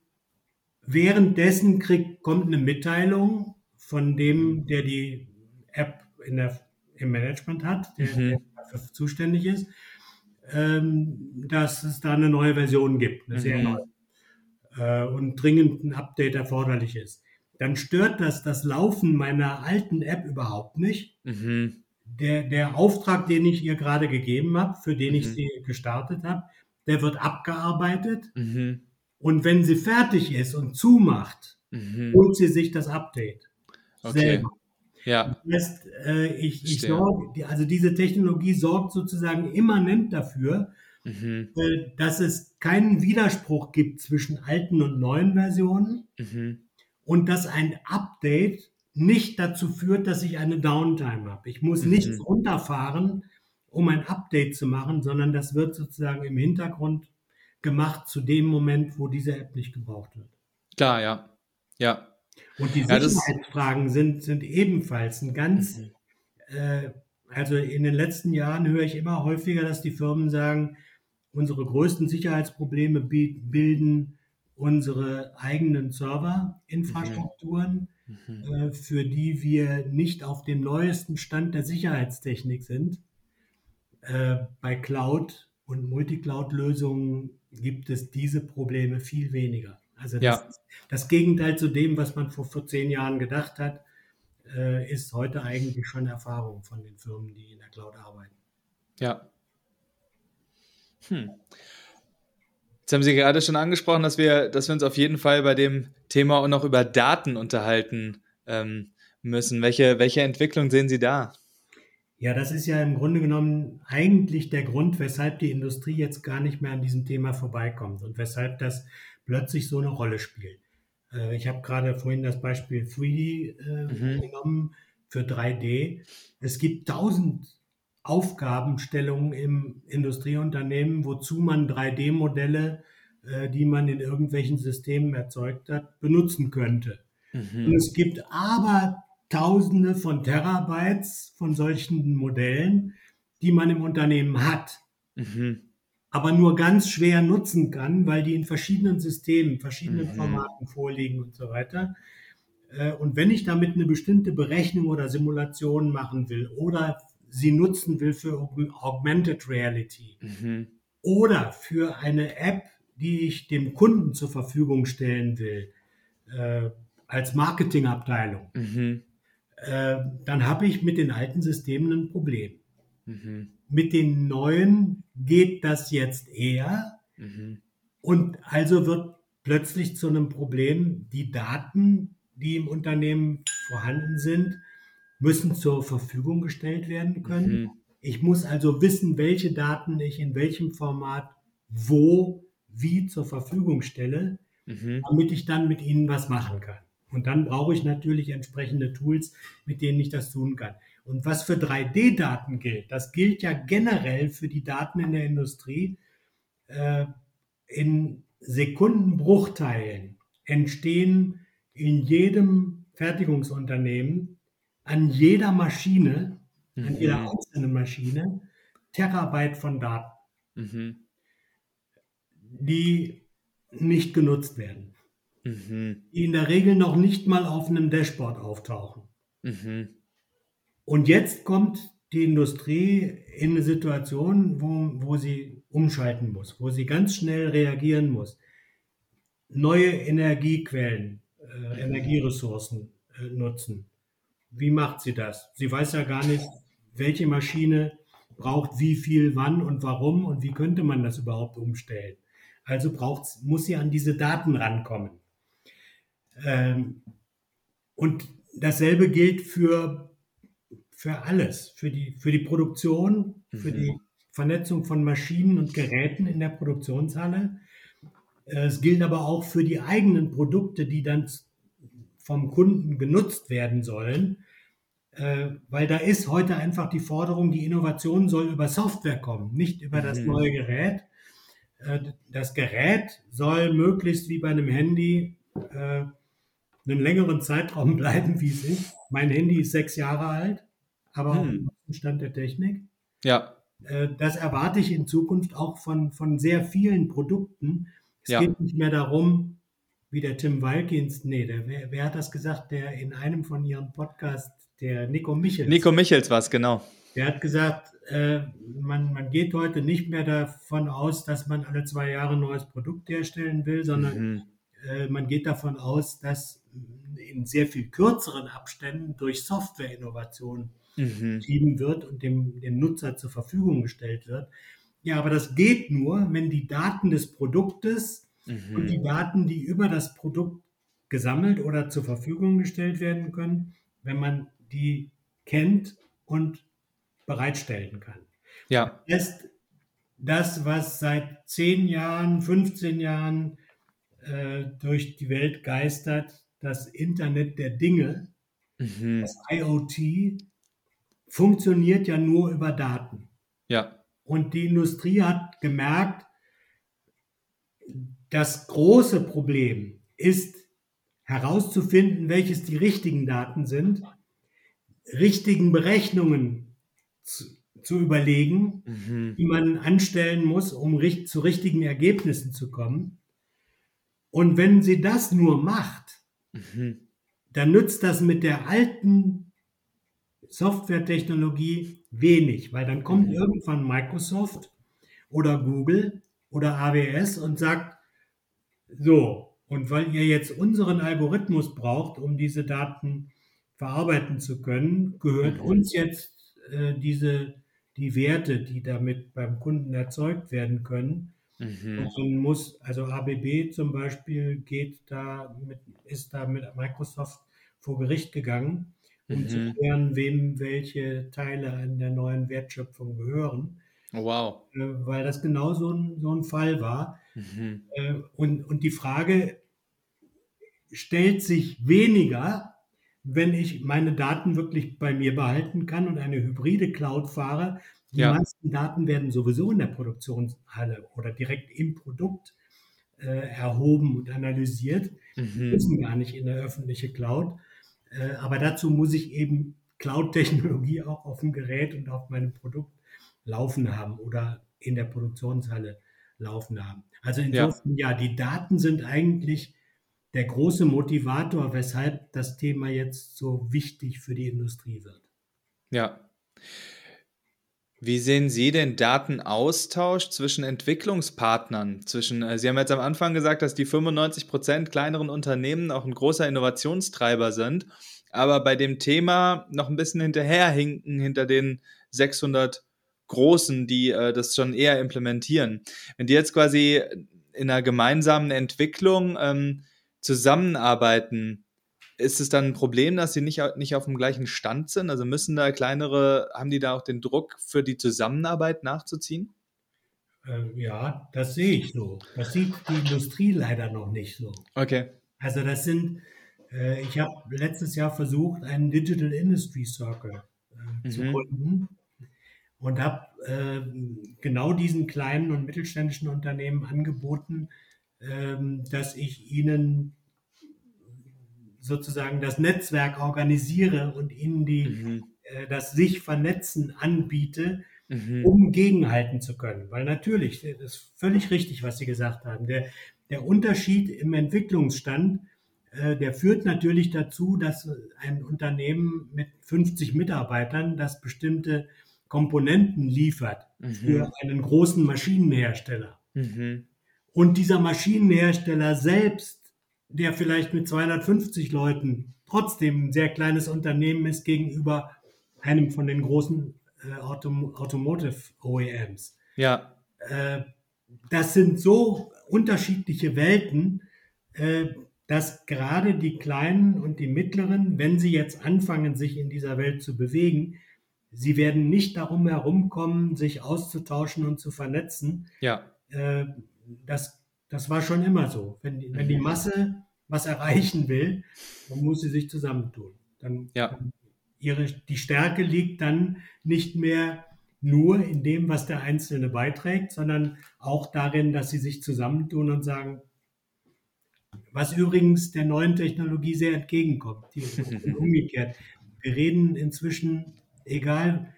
währenddessen kriegt, kommt eine Mitteilung von dem, der die App in der im Management hat, der, mhm. dafür zuständig ist, ähm, dass es da eine neue Version gibt, eine mhm. sehr neue. Äh, und dringend ein Update erforderlich ist. Dann stört das das Laufen meiner alten App überhaupt nicht. Mhm. Der, der Auftrag, den ich ihr gerade gegeben habe, für den ich mhm. sie gestartet habe, der wird abgearbeitet. Mhm. Und wenn sie fertig ist und zumacht, mhm. holt sie sich das Update. Okay. Selber. Ja. Das heißt, äh, ich, ich sorge, also diese Technologie sorgt sozusagen immanent dafür, mhm. äh, dass es keinen Widerspruch gibt zwischen alten und neuen Versionen mhm. und dass ein Update nicht dazu führt, dass ich eine Downtime habe. Ich muss mhm. nichts runterfahren, um ein Update zu machen, sondern das wird sozusagen im Hintergrund gemacht zu dem Moment, wo diese App nicht gebraucht wird. Klar, ja. Ja, und die ja, Sicherheitsfragen sind, sind ebenfalls ein ganz, mhm. äh, also in den letzten Jahren höre ich immer häufiger, dass die Firmen sagen, unsere größten Sicherheitsprobleme bilden unsere eigenen Serverinfrastrukturen, mhm. mhm. äh, für die wir nicht auf dem neuesten Stand der Sicherheitstechnik sind. Äh, bei Cloud und Multicloud-Lösungen gibt es diese Probleme viel weniger. Also das, ja. das Gegenteil zu dem, was man vor, vor zehn Jahren gedacht hat, äh, ist heute eigentlich schon Erfahrung von den Firmen, die in der Cloud arbeiten. Ja. Hm. Jetzt haben Sie gerade schon angesprochen, dass wir, dass wir uns auf jeden Fall bei dem Thema auch noch über Daten unterhalten ähm, müssen. Welche, welche Entwicklung sehen Sie da? Ja, das ist ja im Grunde genommen eigentlich der Grund, weshalb die Industrie jetzt gar nicht mehr an diesem Thema vorbeikommt und weshalb das plötzlich so eine Rolle spielt. Äh, ich habe gerade vorhin das Beispiel 3D äh, mhm. genommen. für 3D. Es gibt tausend Aufgabenstellungen im Industrieunternehmen, wozu man 3D-Modelle, äh, die man in irgendwelchen Systemen erzeugt hat, benutzen könnte. Mhm. Und es gibt aber Tausende von Terabytes von solchen Modellen, die man im Unternehmen hat, mhm. Aber nur ganz schwer nutzen kann, weil die in verschiedenen Systemen, verschiedenen mhm. Formaten vorliegen und so weiter. Äh, und wenn ich damit eine bestimmte Berechnung oder Simulation machen will oder sie nutzen will für Augmented Reality mhm. oder für eine App, die ich dem Kunden zur Verfügung stellen will, äh, als Marketingabteilung, mhm. äh, dann habe ich mit den alten Systemen ein Problem. Mhm. Mit den neuen geht das jetzt eher mhm. und also wird plötzlich zu einem Problem, die Daten, die im Unternehmen vorhanden sind, müssen zur Verfügung gestellt werden können. Mhm. Ich muss also wissen, welche Daten ich in welchem Format wo wie zur Verfügung stelle, mhm. damit ich dann mit ihnen was machen kann. Und dann brauche ich natürlich entsprechende Tools, mit denen ich das tun kann. Und was für 3D-Daten gilt, das gilt ja generell für die Daten in der Industrie. Äh, in Sekundenbruchteilen entstehen in jedem Fertigungsunternehmen an jeder Maschine, mhm. an jeder mhm. einzelnen Maschine, Terabyte von Daten, mhm. die nicht genutzt werden, mhm. die in der Regel noch nicht mal auf einem Dashboard auftauchen. Mhm. Und jetzt kommt die Industrie in eine Situation, wo, wo sie umschalten muss, wo sie ganz schnell reagieren muss. Neue Energiequellen, äh, Energieressourcen äh, nutzen. Wie macht sie das? Sie weiß ja gar nicht, welche Maschine braucht wie viel, wann und warum und wie könnte man das überhaupt umstellen. Also braucht's, muss sie an diese Daten rankommen. Ähm, und dasselbe gilt für, für alles, für die, für die Produktion, mhm. für die Vernetzung von Maschinen und Geräten in der Produktionshalle. Es gilt aber auch für die eigenen Produkte, die dann vom Kunden genutzt werden sollen, äh, weil da ist heute einfach die Forderung, die Innovation soll über Software kommen, nicht über das mhm. neue Gerät. Äh, das Gerät soll möglichst wie bei einem Handy äh, einen längeren Zeitraum [LAUGHS] bleiben, wie es ist. Mein Handy ist sechs Jahre alt, aber mhm. auf dem Stand der Technik. Ja. Äh, das erwarte ich in Zukunft auch von, von sehr vielen Produkten. Es ja. geht nicht mehr darum, wie der Tim Walkins, nee, der, wer, wer, hat das gesagt, der in einem von ihren Podcasts, der Nico Michels. Nico Michels war es, genau. Der hat gesagt, äh, man, man geht heute nicht mehr davon aus, dass man alle zwei Jahre ein neues Produkt herstellen will, sondern mhm. äh, man geht davon aus, dass in sehr viel kürzeren Abständen durch Softwareinnovation mhm. wird und dem, dem Nutzer zur Verfügung gestellt wird. Ja, aber das geht nur, wenn die Daten des Produktes Mhm. Und die Daten, die über das Produkt gesammelt oder zur Verfügung gestellt werden können, wenn man die kennt und bereitstellen kann. Ja. Das ist das, was seit 10 Jahren, 15 Jahren äh, durch die Welt geistert, das Internet der Dinge, mhm. das IoT, funktioniert ja nur über Daten. Ja. Und die Industrie hat gemerkt, das große Problem ist herauszufinden, welches die richtigen Daten sind, richtigen Berechnungen zu, zu überlegen, mhm. die man anstellen muss, um richt zu richtigen Ergebnissen zu kommen. Und wenn sie das nur macht, mhm. dann nützt das mit der alten Softwaretechnologie wenig, weil dann kommt mhm. irgendwann Microsoft oder Google oder AWS und sagt, so, und weil ihr jetzt unseren Algorithmus braucht, um diese Daten verarbeiten zu können, gehört mhm. uns jetzt äh, diese, die Werte, die damit beim Kunden erzeugt werden können. Mhm. Und muss, also ABB zum Beispiel geht da mit, ist da mit Microsoft vor Gericht gegangen, um mhm. zu klären, wem welche Teile an der neuen Wertschöpfung gehören. Oh, wow. Äh, weil das genau so ein, so ein Fall war. Mhm. Äh, und, und die Frage stellt sich weniger, wenn ich meine Daten wirklich bei mir behalten kann und eine hybride Cloud fahre. Die Ja. meisten Daten werden sowieso in der Produktionshalle oder direkt im Produkt äh, erhoben und analysiert, Mhm. müssen gar nicht in der öffentliche Cloud. Äh, aber dazu muss ich eben Cloud-Technologie [LAUGHS] auch auf dem Gerät und auf meinem Produkt laufen haben oder in der Produktionshalle laufen haben. Also Ja. insofern, ja, die Daten sind eigentlich der große Motivator, weshalb das Thema jetzt so wichtig für die Industrie wird. Ja. Wie sehen Sie den Datenaustausch zwischen Entwicklungspartnern? Zwischen, äh, Sie haben jetzt am Anfang gesagt, dass die 95 Prozent kleineren Unternehmen auch ein großer Innovationstreiber sind, aber bei dem Thema noch ein bisschen hinterherhinken hinter den 600 Großen, die äh, das schon eher implementieren. Wenn die jetzt quasi in einer gemeinsamen Entwicklung ähm, zusammenarbeiten, ist es dann ein Problem, dass sie nicht, nicht auf dem gleichen Stand sind? Also müssen da kleinere, haben die da auch den Druck für die Zusammenarbeit nachzuziehen? Äh, ja, das sehe ich so. Das sieht die Industrie leider noch nicht so. Okay. Also das sind, äh, ich habe letztes Jahr versucht, einen Digital Industry Circle äh, zu Mhm. gründen und habe äh, genau diesen kleinen und mittelständischen Unternehmen angeboten, ähm, dass ich ihnen sozusagen das Netzwerk organisiere und ihnen die, Mhm. äh, das sich vernetzen anbiete, Mhm. um gegenhalten zu können. Weil natürlich, das ist völlig richtig, was Sie gesagt haben. Der, der Unterschied im Entwicklungsstand, äh, der führt natürlich dazu, dass ein Unternehmen mit 50 Mitarbeitern, das bestimmte Komponenten liefert Mhm. für einen großen Maschinenhersteller. Mhm. Und dieser Maschinenhersteller selbst, der vielleicht mit 250 Leuten trotzdem ein sehr kleines Unternehmen ist gegenüber einem von den großen äh, Autom Automotive OEMs. Ja. Äh, das sind so unterschiedliche Welten, äh, dass gerade die kleinen und die mittleren, wenn sie jetzt anfangen, sich in dieser Welt zu bewegen, sie werden nicht darum herumkommen, sich auszutauschen und zu vernetzen. Ja. Äh, das, das war schon immer so. Wenn, die- wenn die. Masse was erreichen will, dann muss sie sich zusammentun. Dann, Ja. ihre, die Stärke liegt dann nicht mehr nur in dem, was der Einzelne beiträgt, sondern auch darin, dass sie sich zusammentun und sagen, was übrigens der neuen Technologie sehr entgegenkommt. Die, [LAUGHS] umgekehrt. Wir reden inzwischen, egal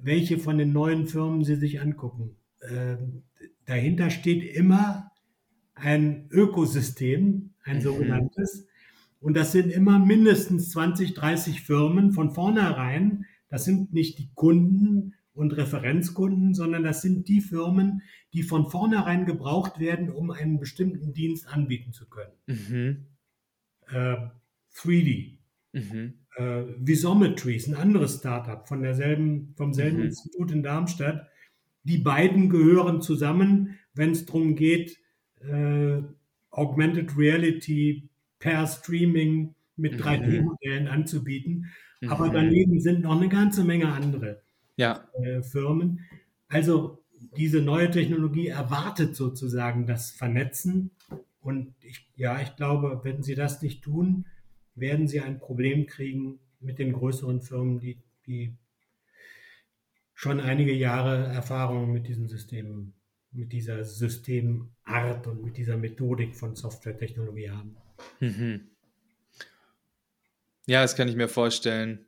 welche von den neuen Firmen Sie sich angucken, ähm, dahinter steht immer ein Ökosystem, ein Mhm. sogenanntes. Und das sind immer mindestens 20, 30 Firmen von vornherein. Das sind nicht die Kunden und Referenzkunden, sondern das sind die Firmen, die von vornherein gebraucht werden, um einen bestimmten Dienst anbieten zu können. Mhm. Äh, 3D, Mhm. äh, Visometry ist ein anderes Startup von derselben, vom selben Mhm. Institut in Darmstadt. Die beiden gehören zusammen, wenn es darum geht, äh, Augmented Reality per Streaming mit Mhm. 3D-Modellen anzubieten. Aber Mhm. daneben sind noch eine ganze Menge andere Ja. äh, Firmen. Also diese neue Technologie erwartet sozusagen das Vernetzen. Und ich, ja, ich glaube, wenn sie das nicht tun, werden sie ein Problem kriegen mit den größeren Firmen, die, die schon einige Jahre Erfahrung mit diesen Systemen, mit dieser Systemart und mit dieser Methodik von Softwaretechnologie haben. Mhm. Ja, das kann ich mir vorstellen.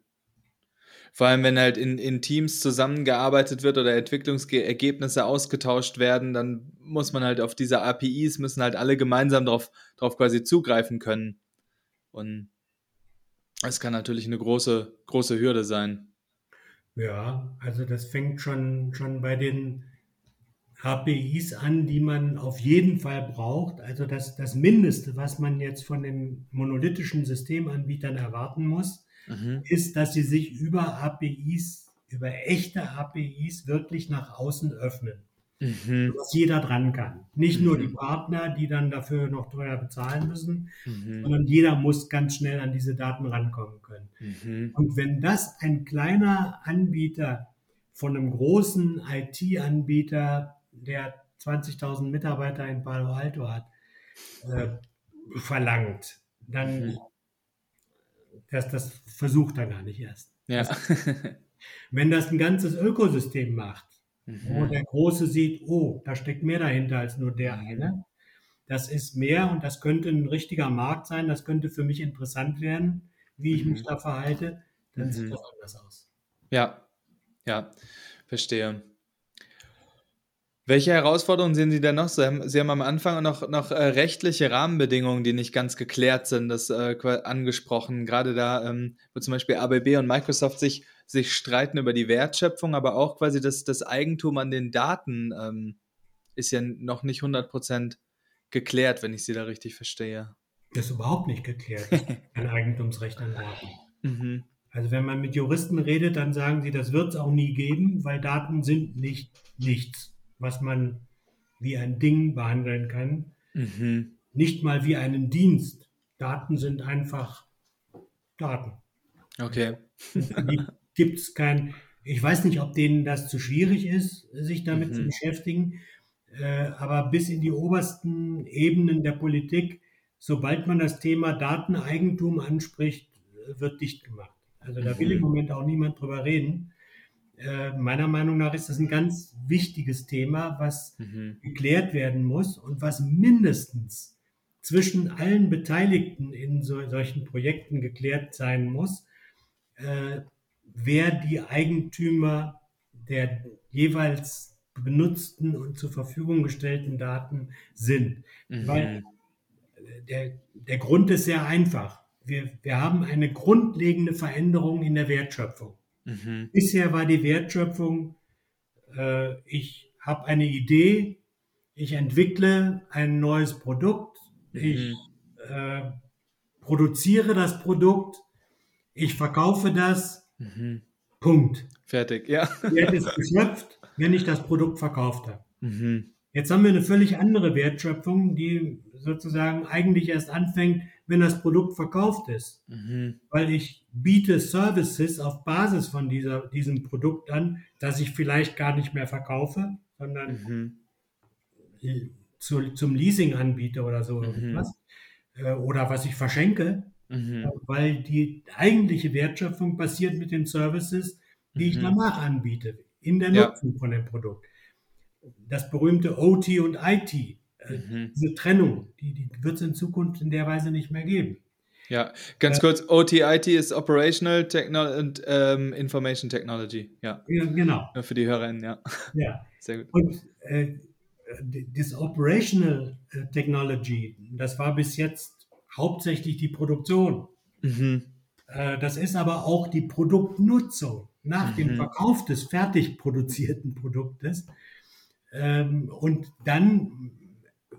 Vor allem, wenn halt in, in Teams zusammengearbeitet wird oder Entwicklungsergebnisse ausgetauscht werden, dann muss man halt auf diese APIs, müssen halt alle gemeinsam drauf, drauf quasi zugreifen können. Und das kann natürlich eine große, große Hürde sein. Ja, also das fängt schon, schon bei den APIs an, die man auf jeden Fall braucht. Also das, das Mindeste, was man jetzt von den monolithischen Systemanbietern erwarten muss, Mhm. ist, dass sie sich über APIs, über echte APIs wirklich nach außen öffnen, Mhm. dass jeder dran kann. Nicht nur Mhm. die Partner, die dann dafür noch teuer bezahlen müssen, Mhm. sondern jeder muss ganz schnell an diese Daten rankommen können. Mhm. Und wenn das ein kleiner Anbieter von einem großen IT-Anbieter, der 20.000 Mitarbeiter in Palo Alto hat, äh, verlangt, dann, Mhm. das, das versucht er gar nicht erst. Ja. [LAUGHS] Wenn das ein ganzes Ökosystem macht, Mhm. wo der Große sieht, oh, da steckt mehr dahinter als nur der Mhm. eine. Das ist mehr und das könnte ein richtiger Markt sein. Das könnte für mich interessant werden, wie ich mich Mhm. da verhalte. Dann Mhm. sieht das anders aus. Ja, ja, verstehe. Welche Herausforderungen sehen Sie denn noch? Sie haben, Sie haben am Anfang noch, noch äh, rechtliche Rahmenbedingungen, die nicht ganz geklärt sind, das äh, angesprochen. Gerade da, ähm, wo zum Beispiel ABB und Microsoft sich, sich streiten über die Wertschöpfung, aber auch quasi das, das Eigentum an den Daten ähm, ist ja noch nicht 100% geklärt, wenn ich Sie da richtig verstehe. Das ist überhaupt nicht geklärt, [LAUGHS] ein Eigentumsrecht an Daten. Mhm. Also wenn man mit Juristen redet, dann sagen sie, das wird es auch nie geben, weil Daten sind nicht nichts, was man wie ein Ding behandeln kann. Mhm. Nicht mal wie einen Dienst. Daten sind einfach Daten. Okay. [LAUGHS] Gibt es kein. Ich weiß nicht, ob denen das zu schwierig ist, sich damit Mhm. zu beschäftigen. Äh, aber bis in die obersten Ebenen der Politik, sobald man das Thema Dateneigentum anspricht, äh, wird dicht gemacht. Also da will Mhm. im Moment auch niemand drüber reden. Äh, meiner Meinung nach ist das ein ganz wichtiges Thema, was Mhm. geklärt werden muss und was mindestens zwischen allen Beteiligten in so, solchen Projekten geklärt sein muss, äh, wer die Eigentümer der jeweils benutzten und zur Verfügung gestellten Daten sind. Weil Mhm. der, der Grund ist sehr einfach. Wir, wir haben eine grundlegende Veränderung in der Wertschöpfung. Mhm. Bisher war die Wertschöpfung, äh, ich habe eine Idee, ich entwickle ein neues Produkt, ich äh, produziere das Produkt, ich verkaufe das, Mhm. Punkt. Fertig, ja. Wert ist geschöpft, wenn ich das Produkt verkauft habe. Mhm. Jetzt haben wir eine völlig andere Wertschöpfung, die sozusagen eigentlich erst anfängt, wenn das Produkt verkauft ist. Mhm. Weil ich biete Services auf Basis von dieser, diesem Produkt an, das ich vielleicht gar nicht mehr verkaufe, sondern Mhm. zu, zum Leasing anbiete oder so Mhm. irgendwas. Äh, Oder was ich verschenke, Mhm. weil die eigentliche Wertschöpfung passiert mit den Services, die ich Mhm. danach anbiete, in der Ja. Nutzung von dem Produkt. Das berühmte OT und IT, äh, Mhm. diese Trennung, die, die wird es in Zukunft in der Weise nicht mehr geben. Ja, ganz kurz, OTIT ist Operational Techno und ähm, Information Technology. Ja, Ja, genau. für die HörerInnen, ja. Ja. [LAUGHS] Sehr gut. Und äh, das Operational äh, Technology, das war bis jetzt hauptsächlich die Produktion. Mhm. Äh, Das ist aber auch die Produktnutzung nach dem Mhm. Verkauf des fertig produzierten Produktes. Ähm, Und dann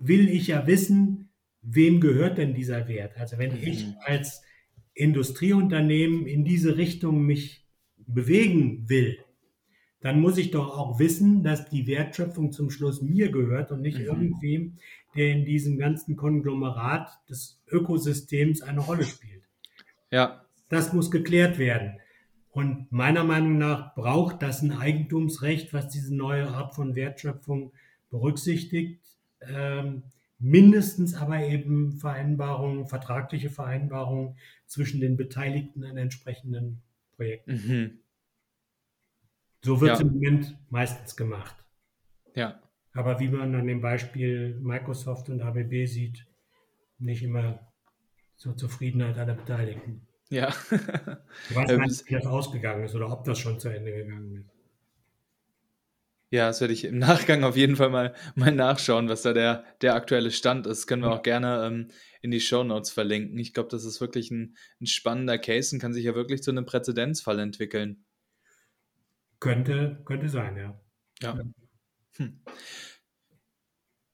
will ich ja wissen, wem gehört denn dieser Wert? Also wenn ich Mhm. als Industrieunternehmen in diese Richtung mich bewegen will, dann muss ich doch auch wissen, dass die Wertschöpfung zum Schluss mir gehört und nicht Mhm. irgendwem, der in diesem ganzen Konglomerat des Ökosystems eine Rolle spielt. Ja, Das muss geklärt werden. Und meiner Meinung nach braucht das ein Eigentumsrecht, was diese neue Art von Wertschöpfung berücksichtigt. Ähm, mindestens aber eben Vereinbarungen, vertragliche Vereinbarungen zwischen den Beteiligten an entsprechenden Projekten. mhm. So wird es Ja. im Moment meistens gemacht. ja, Aber wie man an dem Beispiel Microsoft und ABB sieht, nicht immer zur Zufriedenheit aller Beteiligten. ja. Ich weiß [LAUGHS] Ähm, nicht, wie das ausgegangen ist oder ob das schon zu Ende gegangen ist. Ja, das werde ich im [LAUGHS] Nachgang auf jeden Fall mal, mal nachschauen, was da der, der aktuelle Stand ist. Können wir auch gerne ähm, in die Show Notes verlinken. Ich glaube, das ist wirklich ein, ein spannender Case und kann sich ja wirklich zu einem Präzedenzfall entwickeln. Könnte, könnte sein, ja. Ja. Hm.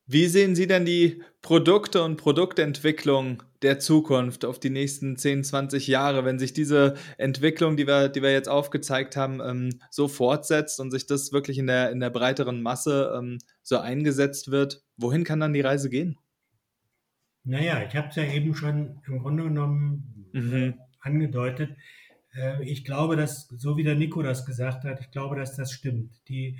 Wie sehen Sie denn die Produkte und Produktentwicklung der Zukunft auf die nächsten 10, 20 Jahre, wenn sich diese Entwicklung, die wir, die wir jetzt aufgezeigt haben, ähm, so fortsetzt und sich das wirklich in der, in der breiteren Masse ähm, so eingesetzt wird? Wohin kann dann die Reise gehen? Naja, ich habe es ja eben schon im Grunde genommen Mhm. angedeutet. Äh, Ich glaube, dass, so wie der Nico das gesagt hat, ich glaube, dass das stimmt. Die,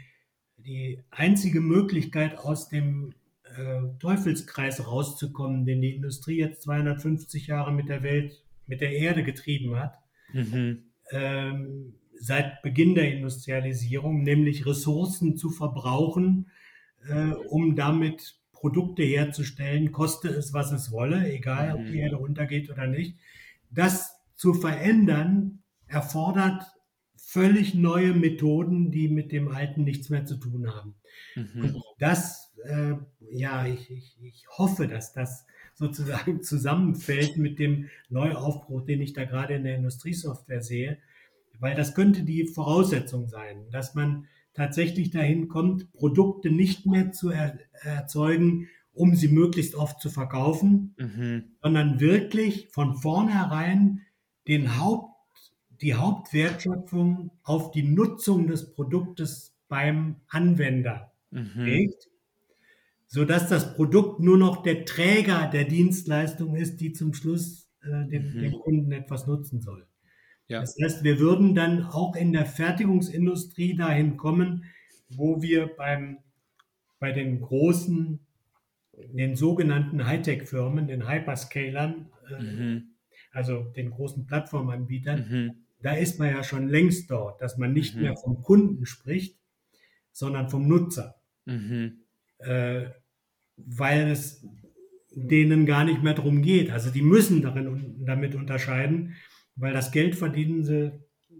die einzige Möglichkeit aus dem äh, Teufelskreis rauszukommen, den die Industrie jetzt 250 Jahre mit der Welt, mit der Erde getrieben hat, mhm. ähm, seit Beginn der Industrialisierung, nämlich Ressourcen zu verbrauchen, äh, um damit Produkte herzustellen, koste es, was es wolle, egal ob die mhm. Erde runtergeht oder nicht. Das zu verändern erfordert völlig neue Methoden, die mit dem Alten nichts mehr zu tun haben. Mhm. Und das, äh, ja, ich, ich, ich hoffe, dass das sozusagen [LAUGHS] zusammenfällt mit dem Neuaufbruch, den ich da gerade in der Industriesoftware sehe, weil das könnte die Voraussetzung sein, dass man tatsächlich dahin kommt, Produkte nicht mehr zu er erzeugen, um sie möglichst oft zu verkaufen, mhm. sondern wirklich von vornherein den Haupt die Hauptwertschöpfung auf die Nutzung des Produktes beim Anwender mhm. legt, sodass das Produkt nur noch der Träger der Dienstleistung ist, die zum Schluss äh, dem, mhm. dem, Kunden etwas nutzen soll. Ja. Das heißt, wir würden dann auch in der Fertigungsindustrie dahin kommen, wo wir beim, bei den großen, den sogenannten Hightech-Firmen, den Hyperscalern, äh, mhm. also den großen Plattformanbietern, mhm da ist man ja schon längst dort, dass man nicht mhm. mehr vom Kunden spricht, sondern vom Nutzer. Mhm. Äh, weil es denen gar nicht mehr darum geht. Also die müssen darin damit unterscheiden, weil das Geld verdienen sie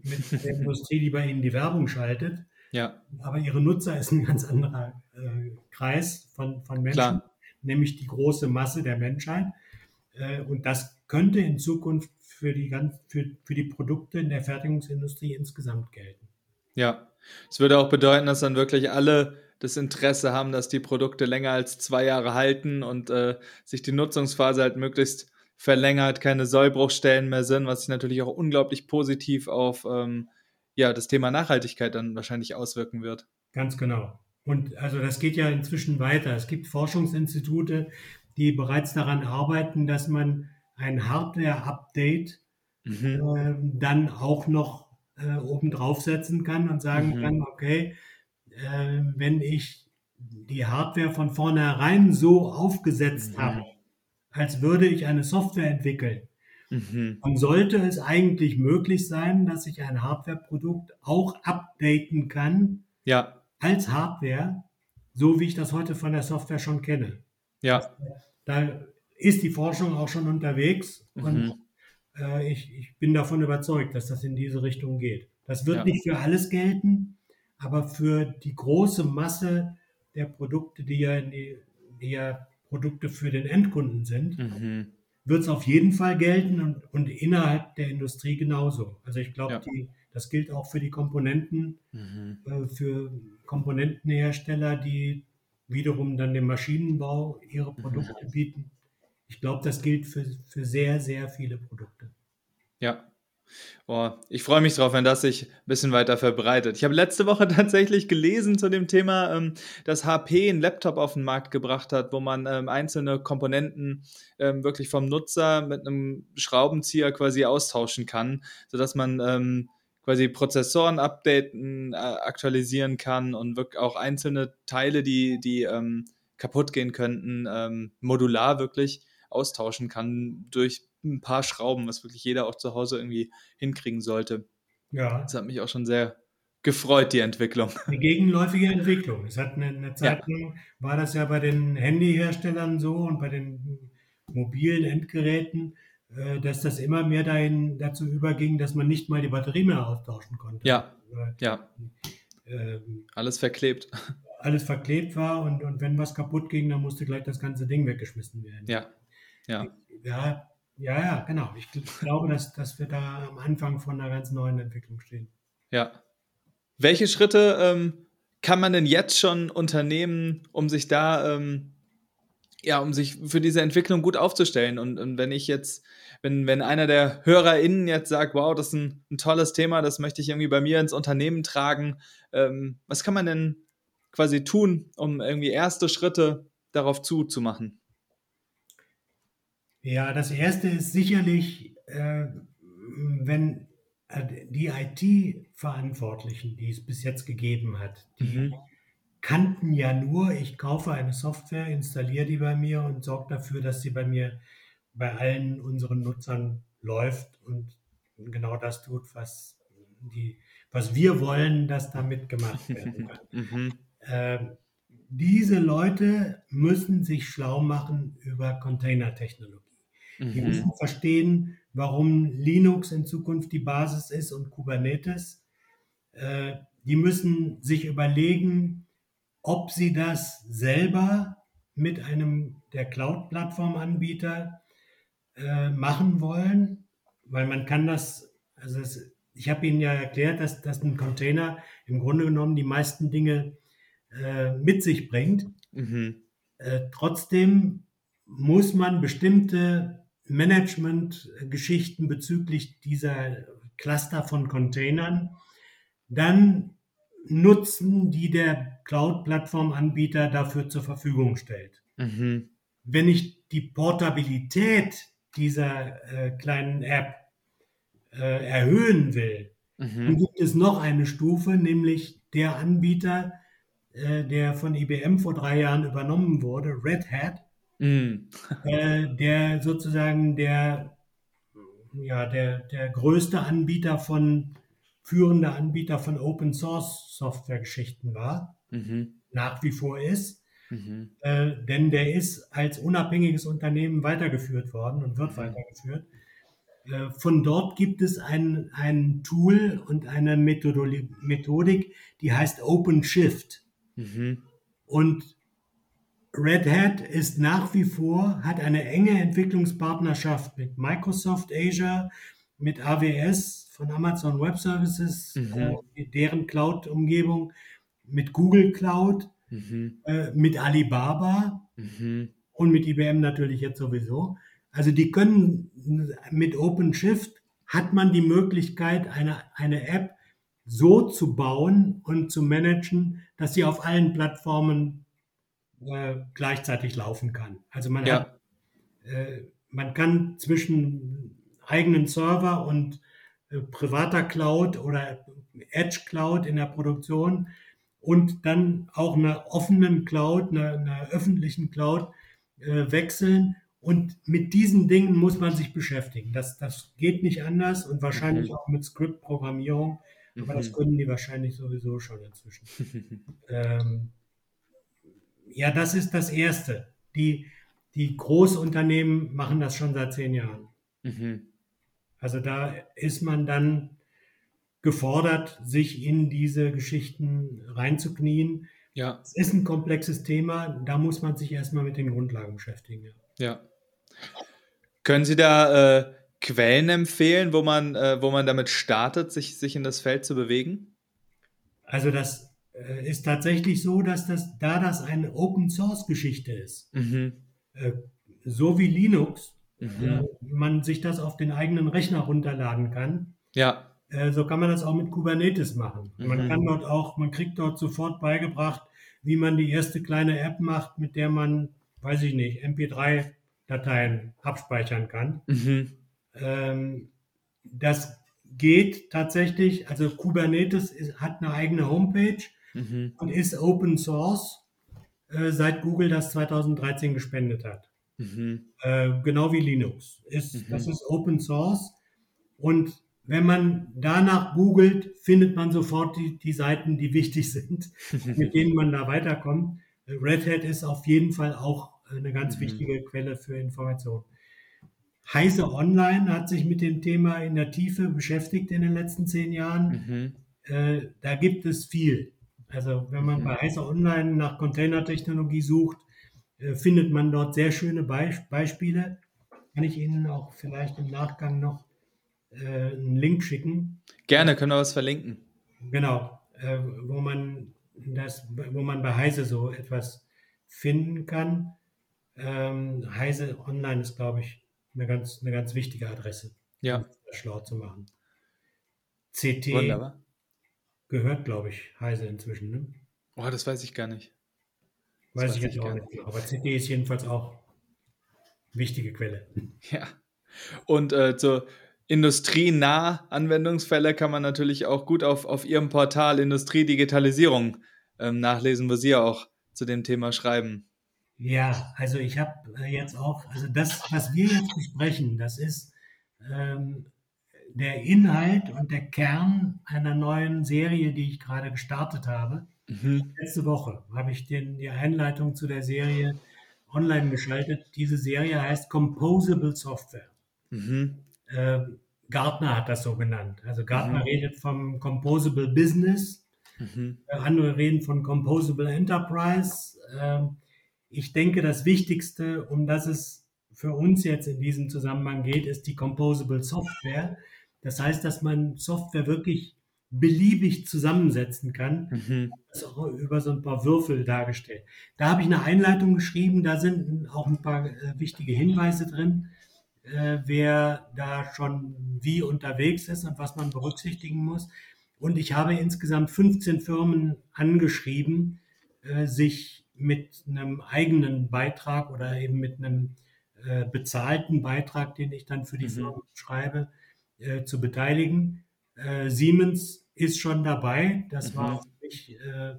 mit der [LAUGHS] Industrie, die bei ihnen die Werbung schaltet. Ja. Aber ihre Nutzer ist ein ganz anderer äh, Kreis von, von Menschen, Klar. nämlich die große Masse der Menschheit. Äh, und das könnte in Zukunft für die, ganz, für, für die Produkte in der Fertigungsindustrie insgesamt gelten. Ja, es würde auch bedeuten, dass dann wirklich alle das Interesse haben, dass die Produkte länger als zwei Jahre halten und äh, sich die Nutzungsphase halt möglichst verlängert, keine Sollbruchstellen mehr sind, was sich natürlich auch unglaublich positiv auf ähm, ja, das Thema Nachhaltigkeit dann wahrscheinlich auswirken wird. Ganz genau. Und also das geht ja inzwischen weiter. Es gibt Forschungsinstitute, die bereits daran arbeiten, dass man ein Hardware-Update mhm. äh, dann auch noch äh, oben draufsetzen kann und sagen mhm. kann, okay, äh, wenn ich die Hardware von vornherein so aufgesetzt mhm. habe, als würde ich eine Software entwickeln, mhm. dann sollte es eigentlich möglich sein, dass ich ein Hardware-Produkt auch updaten kann ja. als Hardware, so wie ich das heute von der Software schon kenne. Ja. Da ist die Forschung auch schon unterwegs mhm. und äh, ich, ich, bin davon überzeugt, dass das in diese Richtung geht. Das wird ja. nicht für alles gelten, aber für die große Masse der Produkte, die ja, die, die ja Produkte für den Endkunden sind, mhm. wird es auf jeden Fall gelten und, und, innerhalb der Industrie genauso. Also ich glaube, ja. das gilt auch für die Komponenten, mhm. äh, für Komponentenhersteller, die wiederum dann dem Maschinenbau ihre Produkte mhm. bieten. Ich glaube, das gilt für, für sehr, sehr viele Produkte. Ja. Oh, ich freue mich drauf, wenn das sich ein bisschen weiter verbreitet. Ich habe letzte Woche [LAUGHS] tatsächlich gelesen zu dem Thema, ähm, dass HP einen Laptop auf den Markt gebracht hat, wo man ähm, einzelne Komponenten ähm, wirklich vom Nutzer mit einem Schraubenzieher quasi austauschen kann, sodass man quasi Prozessoren updaten, äh, aktualisieren kann und wirklich auch einzelne Teile, die, die kaputt gehen könnten, modular wirklich austauschen kann durch ein paar Schrauben, was wirklich jeder auch zu Hause irgendwie hinkriegen sollte. Ja. Das hat mich auch schon sehr gefreut, die Entwicklung. [LAUGHS] Eine gegenläufige Entwicklung. Es hat eine, eine Zeit lang, ja. war das ja bei den Handyherstellern so und bei den mobilen Endgeräten, äh, dass das immer mehr dahin, dazu überging, dass man nicht mal die Batterie mehr austauschen konnte. Ja, ja. Ähm, alles verklebt. Alles verklebt war und, und wenn was kaputt ging, dann musste gleich das ganze Ding weggeschmissen werden. Ja, ja. Ja, ja, ja, genau. Ich glaube, dass, dass wir da am Anfang von einer ganz neuen Entwicklung stehen. Ja. Welche Schritte ähm, kann man denn jetzt schon unternehmen, um sich da, ähm, ja, um sich für diese Entwicklung gut aufzustellen? Und, und, wenn ich jetzt, wenn, wenn einer der HörerInnen jetzt sagt, wow, das ist ein, ein tolles Thema, das möchte ich irgendwie bei mir ins Unternehmen tragen, ähm, was kann man denn quasi tun, um irgendwie erste Schritte darauf zuzumachen? Ja, das erste ist sicherlich, äh, wenn äh, die IT-Verantwortlichen, die es bis jetzt gegeben hat, die mhm. kannten ja nur, ich kaufe eine Software, installiere die bei mir und sorge dafür, dass sie bei mir, bei allen unseren Nutzern läuft und genau das tut, was, die, was wir wollen, dass damit gemacht werden [LAUGHS] kann. mhm. ähm, diese Leute müssen sich schlau machen über Containertechnologie. Mhm. Die müssen verstehen, warum Linux in Zukunft die Basis ist und Kubernetes. Äh, die müssen sich überlegen, ob sie das selber mit einem der Cloud-Plattform-Anbieter äh, machen wollen, weil man kann das, also es, ich habe Ihnen ja erklärt, dass, dass ein Container im Grunde genommen die meisten Dinge äh, mit sich bringt. Mhm. Äh, trotzdem muss man bestimmte Management-Geschichten bezüglich dieser Cluster von Containern dann nutzen, die der Cloud-Plattform-Anbieter dafür zur Verfügung stellt. Mhm. Wenn ich die Portabilität dieser äh, kleinen App äh, erhöhen will, mhm. dann gibt es noch eine Stufe, nämlich der Anbieter, äh, der von IBM vor drei Jahren übernommen wurde, Red Hat, mhm. Äh, der sozusagen der, ja, der, der größte Anbieter von führender Anbieter von Open Source Software-Geschichten war, mhm. nach wie vor ist. Mhm. Äh, denn der ist als unabhängiges Unternehmen weitergeführt worden und wird mhm. weitergeführt. Äh, von dort gibt es ein, ein Tool und eine Methodik, die heißt OpenShift. Mhm. Und Red Hat ist nach wie vor, hat eine enge Entwicklungspartnerschaft mit Microsoft Azure, mit AWS von Amazon Web Services, mhm. äh, deren Cloud-Umgebung, mit Google Cloud, mhm. äh, mit Alibaba mhm. und mit IBM natürlich jetzt sowieso. Also die können mit OpenShift hat man die Möglichkeit, eine, eine App so zu bauen und zu managen, dass sie auf allen Plattformen äh, gleichzeitig laufen kann. Also man ja. hat, äh, man kann zwischen eigenen Server und äh, privater Cloud oder Edge Cloud in der Produktion und dann auch einer offenen Cloud, einer, einer öffentlichen Cloud äh, wechseln. Und mit diesen Dingen muss man sich beschäftigen. Das, das geht nicht anders und wahrscheinlich mhm. auch mit Script-Programmierung. Aber mhm. das können die wahrscheinlich sowieso schon inzwischen. [LAUGHS] ähm, ja, das ist das Erste. Die, die Großunternehmen machen das schon seit zehn Jahren. Mhm. Also da ist man dann gefordert, sich in diese Geschichten reinzuknien. Ja. Es ist ein komplexes Thema, da muss man sich erstmal mit den Grundlagen beschäftigen. Ja. Können Sie da äh, Quellen empfehlen, wo man, äh, wo man damit startet, sich, sich in das Feld zu bewegen? Also das äh, ist tatsächlich so, dass das, da das eine Open Source Geschichte ist, mhm. Äh, so wie Linux, mhm. äh, man sich das auf den eigenen Rechner runterladen kann. Ja. So kann man das auch mit Kubernetes machen. Mhm. Man kann dort auch, man kriegt dort sofort beigebracht, wie man die erste kleine App macht, mit der man, weiß ich nicht, MP3-Dateien abspeichern kann. Mhm. Ähm, das geht tatsächlich, also Kubernetes ist, hat eine eigene Homepage mhm. und ist Open Source, äh, seit Google das 2013 gespendet hat. Mhm. Äh, genau wie Linux. Ist, mhm. Das ist Open Source. Und wenn man danach googelt, findet man sofort die, die Seiten, die wichtig sind, [LAUGHS] mit denen man da weiterkommt. Red Hat ist auf jeden Fall auch eine ganz mhm. wichtige Quelle für Informationen. Heise Online hat sich mit dem Thema in der Tiefe beschäftigt in den letzten zehn Jahren. Mhm. Äh, da gibt es viel. Also wenn man mhm. bei Heise Online nach Containertechnologie sucht, äh, findet man dort sehr schöne Beisp Beispiele. Kann ich Ihnen auch vielleicht im Nachgang noch äh, einen Link schicken? Gerne, können wir was verlinken. Genau, äh, wo man das, wo man bei Heise so etwas finden kann. Ähm, Heise Online ist, glaube ich, eine ganz, eine ganz wichtige Adresse, ja. um das schlau zu machen. CT Wunderbar. Gehört, glaube ich, Heise inzwischen. Ne? Oh, das weiß ich gar nicht. Weiß, weiß ich jetzt auch nicht. Aber CD ist jedenfalls auch wichtige Quelle. [LAUGHS] Ja. Und äh, so industrienah Anwendungsfälle kann man natürlich auch gut auf, auf Ihrem Portal Industriedigitalisierung ähm, nachlesen, wo Sie ja auch zu dem Thema schreiben. Ja, also ich habe äh, jetzt auch, also das, was wir jetzt besprechen, das ist ähm, der Inhalt und der Kern einer neuen Serie, die ich gerade gestartet habe. Mhm. Letzte Woche habe ich den, die Einleitung zu der Serie online geschaltet. Diese Serie heißt Composable Software. Mhm. Äh, Gartner hat das so genannt. Also Gartner mhm. redet vom Composable Business, mhm. Äh, andere reden von Composable Enterprise. Äh, ich denke, das Wichtigste, um das es für uns jetzt in diesem Zusammenhang geht, ist die Composable Software. Das heißt, dass man Software wirklich beliebig zusammensetzen kann. Mhm. Das ist auch über so ein paar Würfel dargestellt. Da habe ich eine Einleitung geschrieben, da sind auch ein paar äh, wichtige Hinweise drin, äh, wer da schon wie unterwegs ist und was man berücksichtigen muss. Und ich habe insgesamt 15 Firmen angeschrieben, äh, sich mit einem eigenen Beitrag oder eben mit einem bezahlten Beitrag, den ich dann für die mhm. Firmen schreibe, äh, zu beteiligen. Äh, Siemens ist schon dabei. Das mhm. war für mich äh,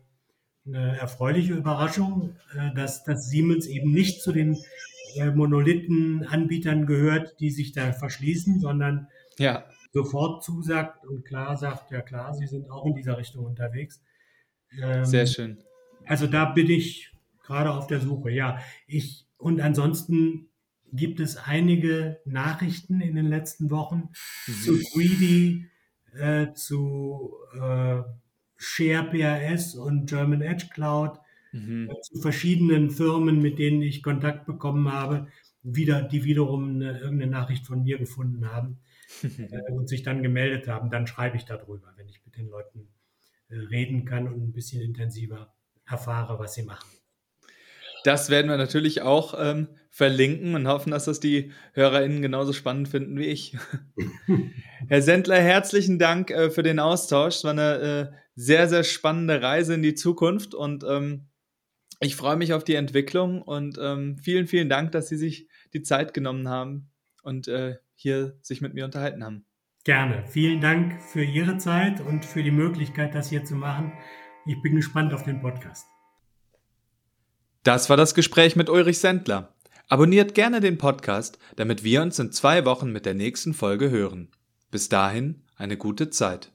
eine erfreuliche Überraschung, äh, dass, dass Siemens eben nicht zu den äh, Monolithen-Anbietern gehört, die sich da verschließen, sondern ja. sofort zusagt und klar sagt, ja klar, sie sind auch in dieser Richtung unterwegs. Ähm, Sehr schön. Also da bin ich gerade auf der Suche. Ja, ich und ansonsten gibt es einige Nachrichten in den letzten Wochen mhm. zu 3D, äh, zu äh, Share PRS und German Edge Cloud, mhm. äh, zu verschiedenen Firmen, mit denen ich Kontakt bekommen habe, wieder, die wiederum eine, irgendeine Nachricht von mir gefunden haben [LAUGHS] äh, und sich dann gemeldet haben. Dann schreibe ich darüber, wenn ich mit den Leuten äh, reden kann und ein bisschen intensiver erfahre, was sie machen. Das werden wir natürlich auch ähm, verlinken und hoffen, dass das die HörerInnen genauso spannend finden wie ich. [LAUGHS] Herr Sendler, herzlichen Dank äh, für den Austausch. Es war eine äh, sehr, sehr spannende Reise in die Zukunft und ähm, ich freue mich auf die Entwicklung und ähm, vielen, vielen Dank, dass Sie sich die Zeit genommen haben und äh, hier sich mit mir unterhalten haben. Gerne. Vielen Dank für Ihre Zeit und für die Möglichkeit, das hier zu machen. Ich bin gespannt auf den Podcast. Das war das Gespräch mit Ulrich Sendler. Abonniert gerne den Podcast, damit wir uns in zwei Wochen mit der nächsten Folge hören. Bis dahin eine gute Zeit.